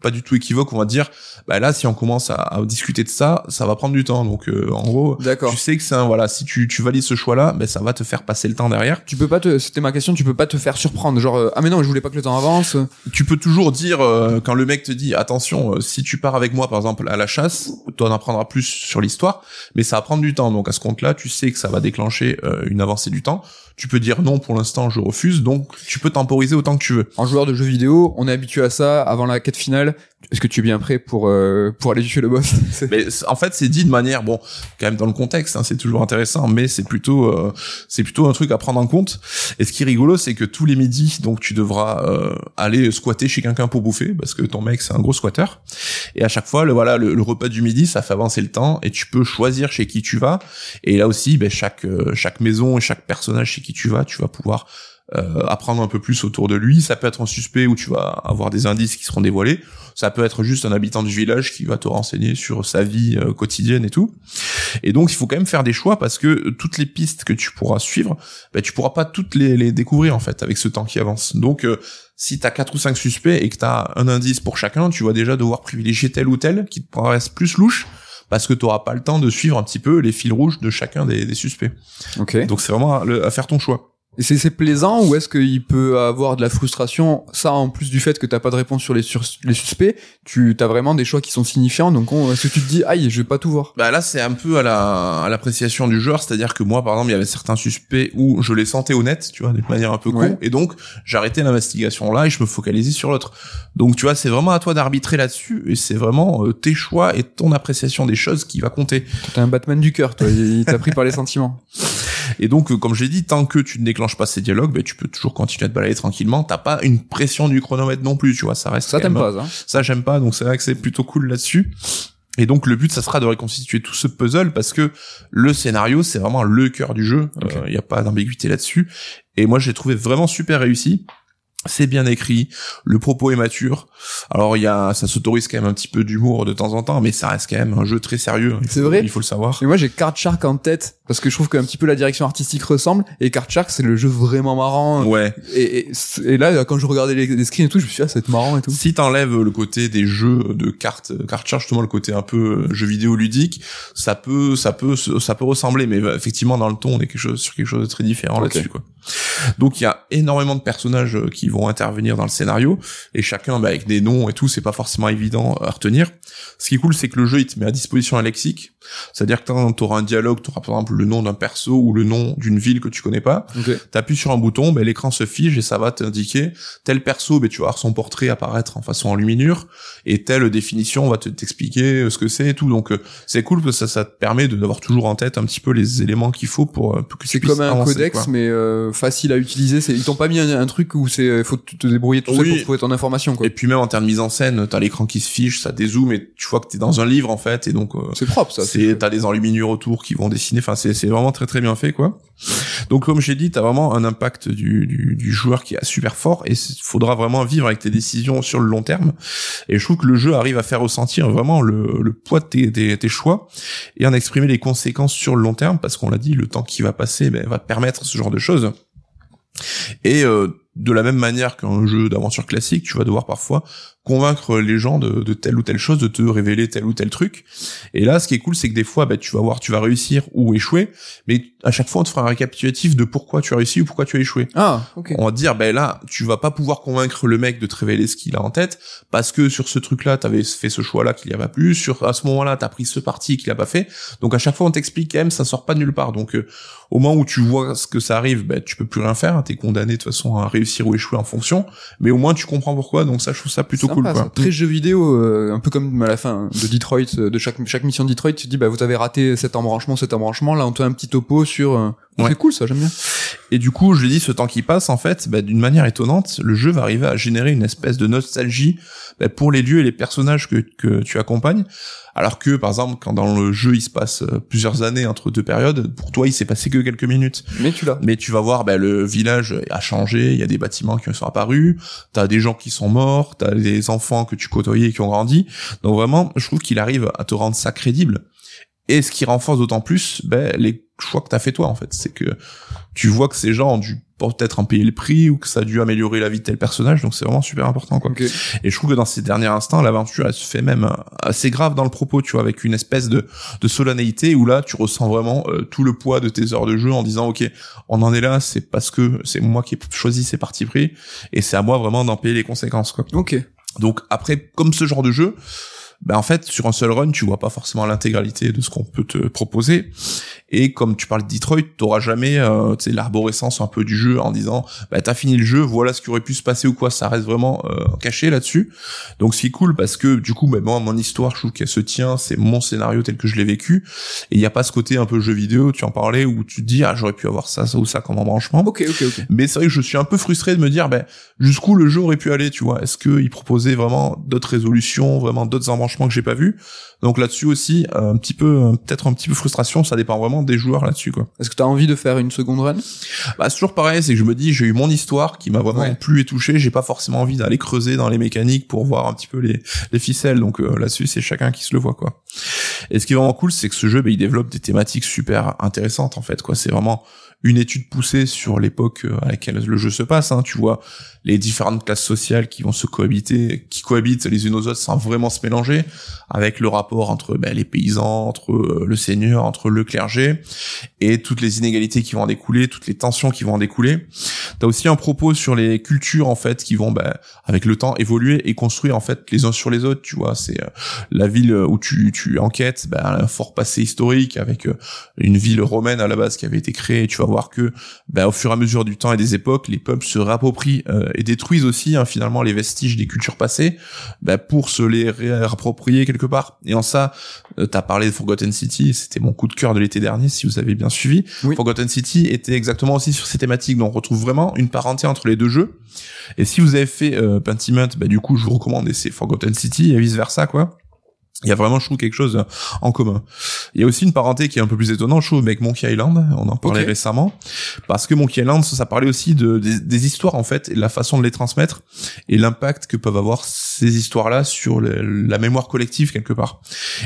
pas du tout équivoques. On va dire, bah là, si on commence à, à discuter de ça, ça va prendre du temps. Donc, euh, en gros, D'accord. tu sais que c'est un, voilà, si tu, tu valides ce choix-là, ben, ça va te faire passer le temps derrière. Tu peux pas te, c'était ma question, tu peux pas te faire surprendre, genre euh, ah mais non, je voulais pas que le temps avance. Tu peux toujours dire, euh, quand le mec te dit, attention, euh, si tu pars avec moi, par exemple, à la chasse, toi, en apprendras plus sur l'histoire, mais ça va prendre du temps. Donc, ce compte-là, tu sais que ça va déclencher euh, une avancée du temps. Tu peux dire non, pour l'instant, je refuse. Donc, tu peux temporiser autant que tu veux. En joueur de jeux vidéo, on est habitué à ça avant la quête finale. Est-ce que tu es bien prêt pour euh, pour aller tuer le boss Mais en fait, c'est dit de manière, bon, quand même dans le contexte, hein, c'est toujours intéressant, mais c'est plutôt, euh, c'est plutôt un truc à prendre en compte. Et ce qui est rigolo, c'est que tous les midis, donc tu devras euh, aller squatter chez quelqu'un pour bouffer, parce que ton mec c'est un gros squatter. Et à chaque fois, le voilà, le, le repas du midi, ça fait avancer le temps, et tu peux choisir chez qui tu vas. Et là aussi, ben, chaque euh, chaque maison et chaque personnage qui tu vas, tu vas pouvoir euh, apprendre un peu plus autour de lui. Ça peut être un suspect où tu vas avoir des indices qui seront dévoilés. Ça peut être juste un habitant du village qui va te renseigner sur sa vie euh, quotidienne et tout. Et donc, il faut quand même faire des choix parce que toutes les pistes que tu pourras suivre, bah, tu pourras pas toutes les, les découvrir en fait avec ce temps qui avance. Donc, euh, si t'as quatre ou cinq suspects et que t'as un indice pour chacun, tu vas déjà devoir privilégier tel ou tel qui te paraissent plus louche parce que t'auras pas le temps de suivre un petit peu les fils rouges de chacun des, des suspects. Ok. Donc, c'est vraiment à faire ton choix. Et c'est c'est plaisant ou est-ce qu'il peut avoir de la frustration Ça en plus du fait que t'as pas de réponse sur les sur les suspects, tu t'as vraiment des choix qui sont signifiants. Donc on- est-ce que tu te dis aïe, je vais pas tout voir? Bah là, c'est un peu à la à l'appréciation du joueur, c'est-à-dire que moi, par exemple, il y avait certains suspects où je les sentais honnêtes, tu vois, d'une manière un peu con, Ouais. et donc j'arrêtais l'investigation là et je me focalisais sur l'autre. Donc tu vois, c'est vraiment à toi d'arbitrer là-dessus, et c'est vraiment euh, tes choix et ton appréciation des choses qui va compter. T'es un Batman du cœur, toi. Il t'a pris par les sentiments. Et donc, euh, comme je l'ai dit, tant que tu ne déclenches pas ces dialogues, bah, tu peux toujours continuer à te balader tranquillement. T'as pas une pression du chronomètre non plus, tu vois, ça reste. Ça t'aime pas, ça Ça, j'aime pas, donc c'est vrai que c'est plutôt cool là-dessus. Et donc le but, ça sera de reconstituer tout ce puzzle parce que le scénario, c'est vraiment le cœur du jeu. Il n'y a pas d'ambiguïté là-dessus. Et moi, j'ai trouvé vraiment super réussi. C'est bien écrit, le propos est mature. Alors il y a, ça s'autorise quand même un petit peu d'humour de temps en temps, mais ça reste quand même un jeu très sérieux. C'est vrai Il faut le savoir. Et moi j'ai Card Shark en tête parce que je trouve qu'un petit peu la direction artistique ressemble et Card Shark c'est le jeu vraiment marrant Ouais. et, et, et là quand je regardais les, les screens et tout je me suis dit ah ça va être marrant et tout Si t'enlèves le côté des jeux de cartes, carte charge, justement le côté un peu euh, jeu vidéo ludique, ça peut, ça peut, ça peut ressembler, mais euh, effectivement dans le ton, on est quelque chose sur quelque chose de très différent là-dessus, quoi. Donc il y a énormément de personnages euh, vont intervenir dans le scénario et chacun bah, avec des noms et tout, c'est pas forcément évident à retenir. Ce qui est cool, c'est que le jeu il te met à disposition un lexique, c'est-à-dire que quand t'auras un dialogue, t'auras par exemple le nom d'un perso ou le nom d'une ville que tu connais pas, Ok. T'appuies sur un bouton, ben, l'écran se fige et ça va t'indiquer tel perso, ben, tu vas voir son portrait apparaître en façon enluminure et telle définition va te t'expliquer euh, ce que c'est et tout. Donc euh, c'est cool parce que ça, ça te permet de- d'avoir toujours en tête un petit peu les éléments qu'il faut pour, euh, pour que tu c'est puisses comme un avancer, codex quoi. mais euh, facile à utiliser c'est ils t'ont pas mis un, un truc où c'est euh, faut te débrouiller tout seul pour trouver ton information quoi. Et puis même en termes de mise en scène, t'as l'écran qui se fige, ça dézoome et tu vois que t'es dans un livre en fait et donc euh, c'est propre ça c'est t'as des enluminures autour qui vont dessiner enfin c'est c'est vraiment très très bien fait quoi. Donc comme j'ai dit t'as vraiment un impact du, du du joueur qui est super fort et il faudra vraiment vivre avec tes décisions sur le long terme. Et je trouve que le jeu arrive à faire ressentir vraiment le, le poids de tes, tes, tes choix et en exprimer les conséquences sur le long terme parce qu'on l'a dit le temps qui va passer ben, va permettre ce genre de choses. Et euh, de la même manière qu'un jeu d'aventure classique, tu vas devoir parfois convaincre les gens de, de, telle ou telle chose, de te révéler tel ou tel truc. Et là, ce qui est cool, c'est que des fois, bah, tu vas voir, tu vas réussir ou échouer, mais à chaque fois, on te fera un récapitulatif de pourquoi tu as réussi ou pourquoi tu as échoué. Ah, ok. On va te dire, ben là, tu vas pas pouvoir convaincre le mec de te révéler ce qu'il a en tête, parce que sur ce truc-là, t'avais fait ce choix-là qu'il y a pas plus, sur à ce moment-là, t'as pris ce parti qu'il a pas fait. Donc à chaque fois, on t'explique quand même, ça sort pas de nulle part. Donc euh, au moment où tu vois ce que ça arrive, ben tu peux plus rien faire, t'es condamné de toute façon à réussir ou échouer en fonction. Mais au moins, tu comprends pourquoi. Donc ça, je trouve ça plutôt cool. ça. Quoi. Très jeu vidéo, euh, un peu comme à la fin de Detroit, euh, de chaque chaque mission de Detroit, tu te dis bah vous avez raté cet embranchement, cet embranchement, là on te fait un petit topo sur. Ouais. C'est cool ça, j'aime bien. Et du coup, je l'ai dit, ce temps qui passe, en fait, bah, d'une manière étonnante, le jeu va arriver à générer une espèce de nostalgie bah, pour les lieux et les personnages que, que tu accompagnes. Alors que, par exemple, quand dans le jeu il se passe euh, plusieurs années entre deux périodes, pour toi il s'est passé que quelques minutes. Mais tu l'as. Mais tu vas voir, bah, le village a changé, il y a des bâtiments qui sont apparus, t'as des gens qui sont morts, t'as des enfants que tu côtoyais et qui ont grandi. Donc vraiment, je trouve qu'il arrive à te rendre ça crédible. Et ce qui renforce d'autant plus ben, les choix que t'as fait toi en fait, c'est que tu vois que ces gens ont dû peut-être en payer le prix ou que ça a dû améliorer la vie de tel personnage, donc c'est vraiment super important quoi. Ok. Et je trouve que dans ces derniers instants, l'aventure elle se fait même euh, assez grave dans le propos, tu vois, avec une espèce de, de solennité où là tu ressens vraiment euh, tout le poids de tes heures de jeu en disant ok, on en est là, c'est parce que c'est moi qui ai choisi ces parties pris et c'est à moi vraiment d'en payer les conséquences quoi. Ok. Donc après, comme ce genre de jeu, ben en fait sur un seul run tu vois pas forcément l'intégralité de ce qu'on peut te proposer. Et comme tu parles de Detroit t'auras jamais euh, l'arborescence un peu du jeu en disant bah t'as fini le jeu voilà ce qui aurait pu se passer ou quoi. Ça reste vraiment euh, caché là-dessus. Donc c'est cool parce que du coup ben moi mon histoire je trouve qu'elle se tient. C'est mon scénario tel que je l'ai vécu. Et il y a pas ce côté un peu jeu vidéo tu en parlais où tu te dis ah j'aurais pu avoir ça ça ou ça comme embranchement. Ok, ok, ok. mais c'est vrai que je suis un peu frustré de me dire, ben, jusqu'où le jeu aurait pu aller, tu vois? Est-ce qu'il proposait vraiment d'autres résolutions, vraiment d'autres embranchements? Que j'ai pas vus Donc là-dessus aussi, un petit peu, peut-être un petit peu frustration, ça dépend vraiment des joueurs là-dessus, quoi. Est-ce que t'as envie de faire une seconde run? Bah, c'est toujours pareil, c'est que je me dis, j'ai eu mon histoire qui m'a vraiment Ouais. plu et touché, j'ai pas forcément envie d'aller creuser dans les mécaniques pour voir un petit peu les, les ficelles, donc euh, là-dessus, c'est chacun qui se le voit, quoi. Et ce qui est vraiment cool, c'est que ce jeu, ben, il développe des thématiques super intéressantes, en fait, quoi. C'est vraiment une étude poussée sur l'époque euh, à laquelle le jeu se passe, hein. Tu vois, les différentes classes sociales qui vont se cohabiter, qui cohabitent les unes aux autres sans vraiment se mélanger, avec le rapport entre ben, les paysans, entre euh, le seigneur, entre le clergé, et toutes les inégalités qui vont en découler, toutes les tensions qui vont en découler. T'as aussi un propos sur les cultures en fait qui vont ben, avec le temps évoluer et construire en fait les uns sur les autres. Tu vois, c'est euh, la ville où tu, tu enquêtes, ben, un fort passé historique avec une ville romaine à la base qui avait été créée. Tu vas voir que ben, au fur et à mesure du temps et des époques, les peuples se réapproprient euh, et détruisent aussi hein, finalement les vestiges des cultures passées ben, pour se les réapproprier quelque part. Et en ça, euh, t'as parlé de Forgotten City, c'était mon coup de cœur de l'été dernier si vous avez bien suivi. Oui. Forgotten City était exactement aussi sur ces thématiques, donc on retrouve vraiment une parenté entre les deux jeux. Et si vous avez fait euh, Pentiment, bah du coup je vous recommande et c'est Forgotten City et vice versa quoi. Il y a vraiment, je trouve, quelque chose en commun. Il y a aussi une parenté qui est un peu plus étonnante, je trouve, avec Monkey Island. On en parlait récemment. Parce que Monkey Island, ça, ça parlait aussi de, des, des histoires, en fait, et de la façon de les transmettre, et l'impact que peuvent avoir ces histoires-là sur le- la mémoire collective, quelque part.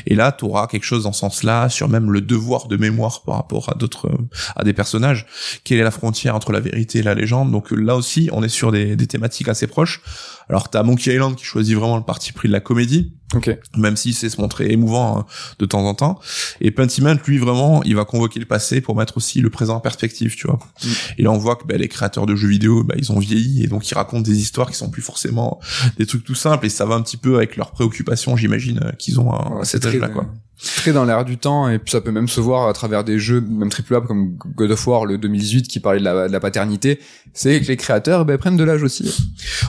Et là, tu auras quelque chose dans ce sens-là, sur même le devoir de mémoire par rapport à d'autres, euh, à des personnages. Quelle est la frontière entre la vérité et la légende? Donc euh, là aussi, on est sur des, des thématiques assez proches. Alors t'as Monkey Island qui choisit vraiment le parti pris de la comédie, Ok. même s'il sait se montrer émouvant hein, de temps en temps. Et Pentiment, lui, vraiment, il va convoquer le passé pour mettre aussi le présent en perspective, tu vois. Mm. Et là, on voit que bah, les créateurs de jeux vidéo, bah, ils ont vieilli et donc ils racontent des histoires qui sont plus forcément des trucs tout simples et ça va un petit peu avec leurs préoccupations, j'imagine, euh, qu'ils ont à, Ouais, cet c'est âge-là, quoi. Très dans l'air du temps et ça peut même se voir à travers des jeux même triple A comme God of War le 2018 qui parlait de la, paternité c'est que les créateurs ben, prennent de l'âge aussi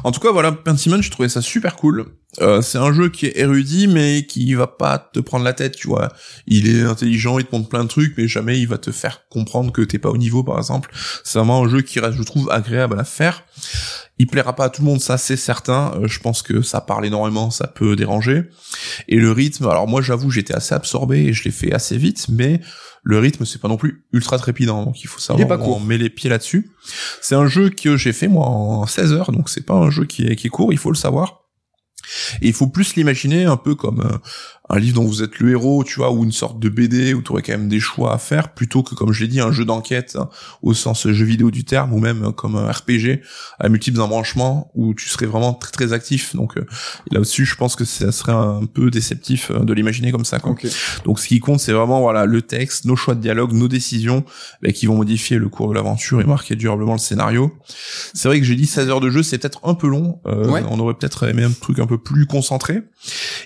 En tout cas, voilà, Pentiment, je trouvais ça super cool. Euh, c'est un jeu qui est érudit, mais qui va pas te prendre la tête, tu vois. Il est intelligent, il te montre plein de trucs, mais jamais il va te faire comprendre que t'es pas au niveau, par exemple. C'est vraiment un jeu qui reste, je trouve, agréable à faire. Il plaira pas à tout le monde, ça c'est certain. Euh, je pense que ça parle énormément, ça peut déranger. Et le rythme, alors moi j'avoue, j'étais assez absorbé et je l'ai fait assez vite, mais le rythme c'est pas non plus ultra trépidant, donc il faut savoir Il pas on met les pieds là-dessus. C'est un jeu que j'ai fait moi en 16 heures, donc c'est pas un jeu qui est, qui est court, il faut le savoir. Il faut plus l'imaginer un peu comme euh, un livre dont vous êtes le héros, tu vois, ou une sorte de BD où tu aurais quand même des choix à faire, plutôt que, comme je l'ai dit, un jeu d'enquête hein, au sens jeu vidéo du terme, ou même comme un RPG à multiples embranchements où tu serais vraiment très très actif. Donc là-dessus, je pense que ça serait un peu déceptif de l'imaginer comme ça. Quoi. Donc ce qui compte, c'est vraiment voilà le texte, nos choix de dialogue, nos décisions, bah, qui vont modifier le cours de l'aventure et marquer durablement le scénario. C'est vrai que j'ai dit 16 heures de jeu, c'est peut-être un peu long. On aurait peut-être aimé un truc un peu plus concentré.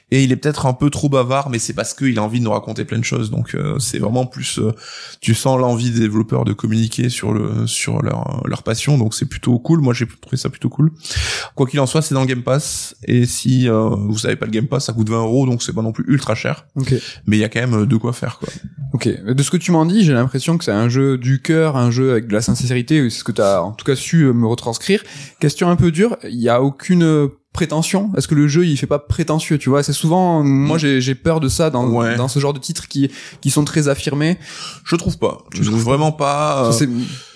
Et il est peut-être un peu trop bavard, mais c'est parce qu'il a envie de nous raconter plein de choses. Donc euh, c'est vraiment plus, euh, tu sens l'envie des développeurs de communiquer sur le sur leur leur passion. Donc c'est plutôt cool. Moi j'ai trouvé ça plutôt cool. Quoi qu'il en soit, c'est dans le Game Pass. Et si euh, vous avez pas le Game Pass, ça coûte 20 euros, donc c'est pas non plus ultra cher. Mais il y a quand même de quoi faire quoi. Ok. De ce que tu m'en dis, j'ai l'impression que c'est un jeu du cœur, un jeu avec de la sincérité. C'est ce que tu as en tout cas su me retranscrire. Question un peu dure. Il y a aucune prétention? Est-ce que le jeu il fait pas prétentieux Tu vois, c'est souvent moi j'ai j'ai peur de ça dans dans ce genre de titres qui qui sont très affirmés. Je trouve pas. Je trouve vraiment pas. Euh...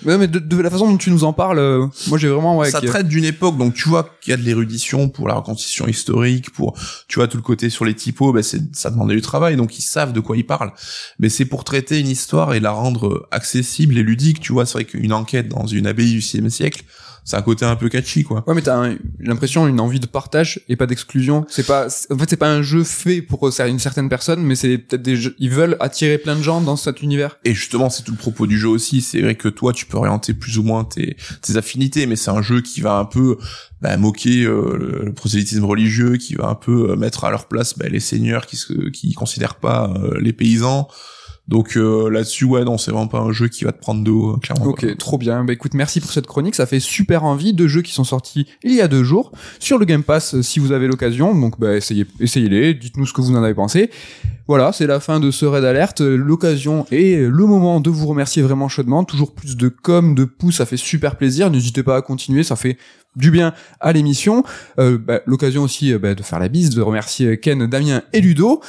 mais de, la façon dont tu nous en parles, euh, moi j'ai vraiment ouais. Ça traite d'une époque, donc tu vois qu'il y a de l'érudition pour la reconstitution historique, pour tu vois tout le côté sur les typos, ben c'est ça demandait du travail, donc ils savent de quoi ils parlent. Mais c'est pour traiter une histoire et la rendre accessible et ludique. Tu vois, c'est vrai qu'une enquête dans une abbaye du 6 siècle c'est un côté un peu catchy quoi. Ouais mais t'as l'impression une envie de partage et pas d'exclusion. C'est pas en fait c'est pas un jeu fait pour une certaine personne mais c'est peut-être des jeux, ils veulent attirer plein de gens dans cet univers. Et justement c'est tout le propos du jeu aussi. C'est vrai que toi tu peux orienter plus ou moins tes tes affinités mais c'est un jeu qui va un peu bah, moquer euh, le prosélytisme religieux, qui va un peu euh, mettre à leur place bah, les seigneurs qui se qui considèrent pas euh, les paysans. Donc euh, là-dessus, ouais, non, c'est vraiment pas un jeu qui va te prendre de haut, clairement. Ok, trop bien. Bah écoute, merci pour cette chronique. Ça fait super envie. Deux jeux qui sont sortis il y a deux jours sur le Game Pass, euh, si vous avez l'occasion. Donc, bah, essayez, essayez-les. Dites-nous ce que vous en avez pensé. Voilà, c'est la fin de ce raid alerte. L'occasion et le moment de vous remercier vraiment chaudement. Toujours plus de com, de pouces, ça fait super plaisir. N'hésitez pas à continuer, ça fait du bien à l'émission. Euh, bah, L'occasion aussi bah, de faire la bise, de remercier Ken, Damien et Ludo.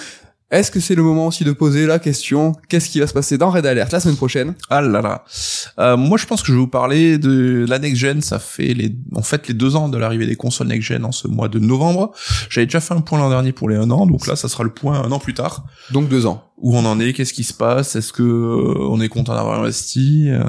Est-ce que c'est le moment aussi de poser la question qu'est-ce qui va se passer dans Red Alert la semaine prochaine? Ah là là. Euh, moi, je pense que je vais vous parler de la next gen. Ça fait les, en fait, les deux ans de l'arrivée des consoles next gen en ce mois de novembre. J'avais déjà fait un point l'an dernier pour les un an, donc là, ça sera le point un an plus tard. Donc deux ans où on en est, qu'est-ce qui se passe, est-ce que euh, on est content d'avoir investi euh...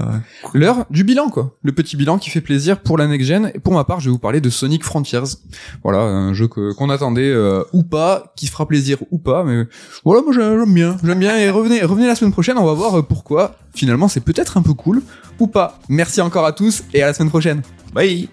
L'heure du bilan quoi, le petit bilan qui fait plaisir pour la next gen. Et pour ma part, je vais vous parler de Sonic Frontiers. Voilà, un jeu qu'on attendait euh, ou pas, qui fera plaisir ou pas, mais voilà, moi j'aime bien, j'aime bien. Et revenez, revenez la semaine prochaine, on va voir euh, pourquoi. Finalement, c'est peut-être un peu cool ou pas. Merci encore à tous et à la semaine prochaine. Bye.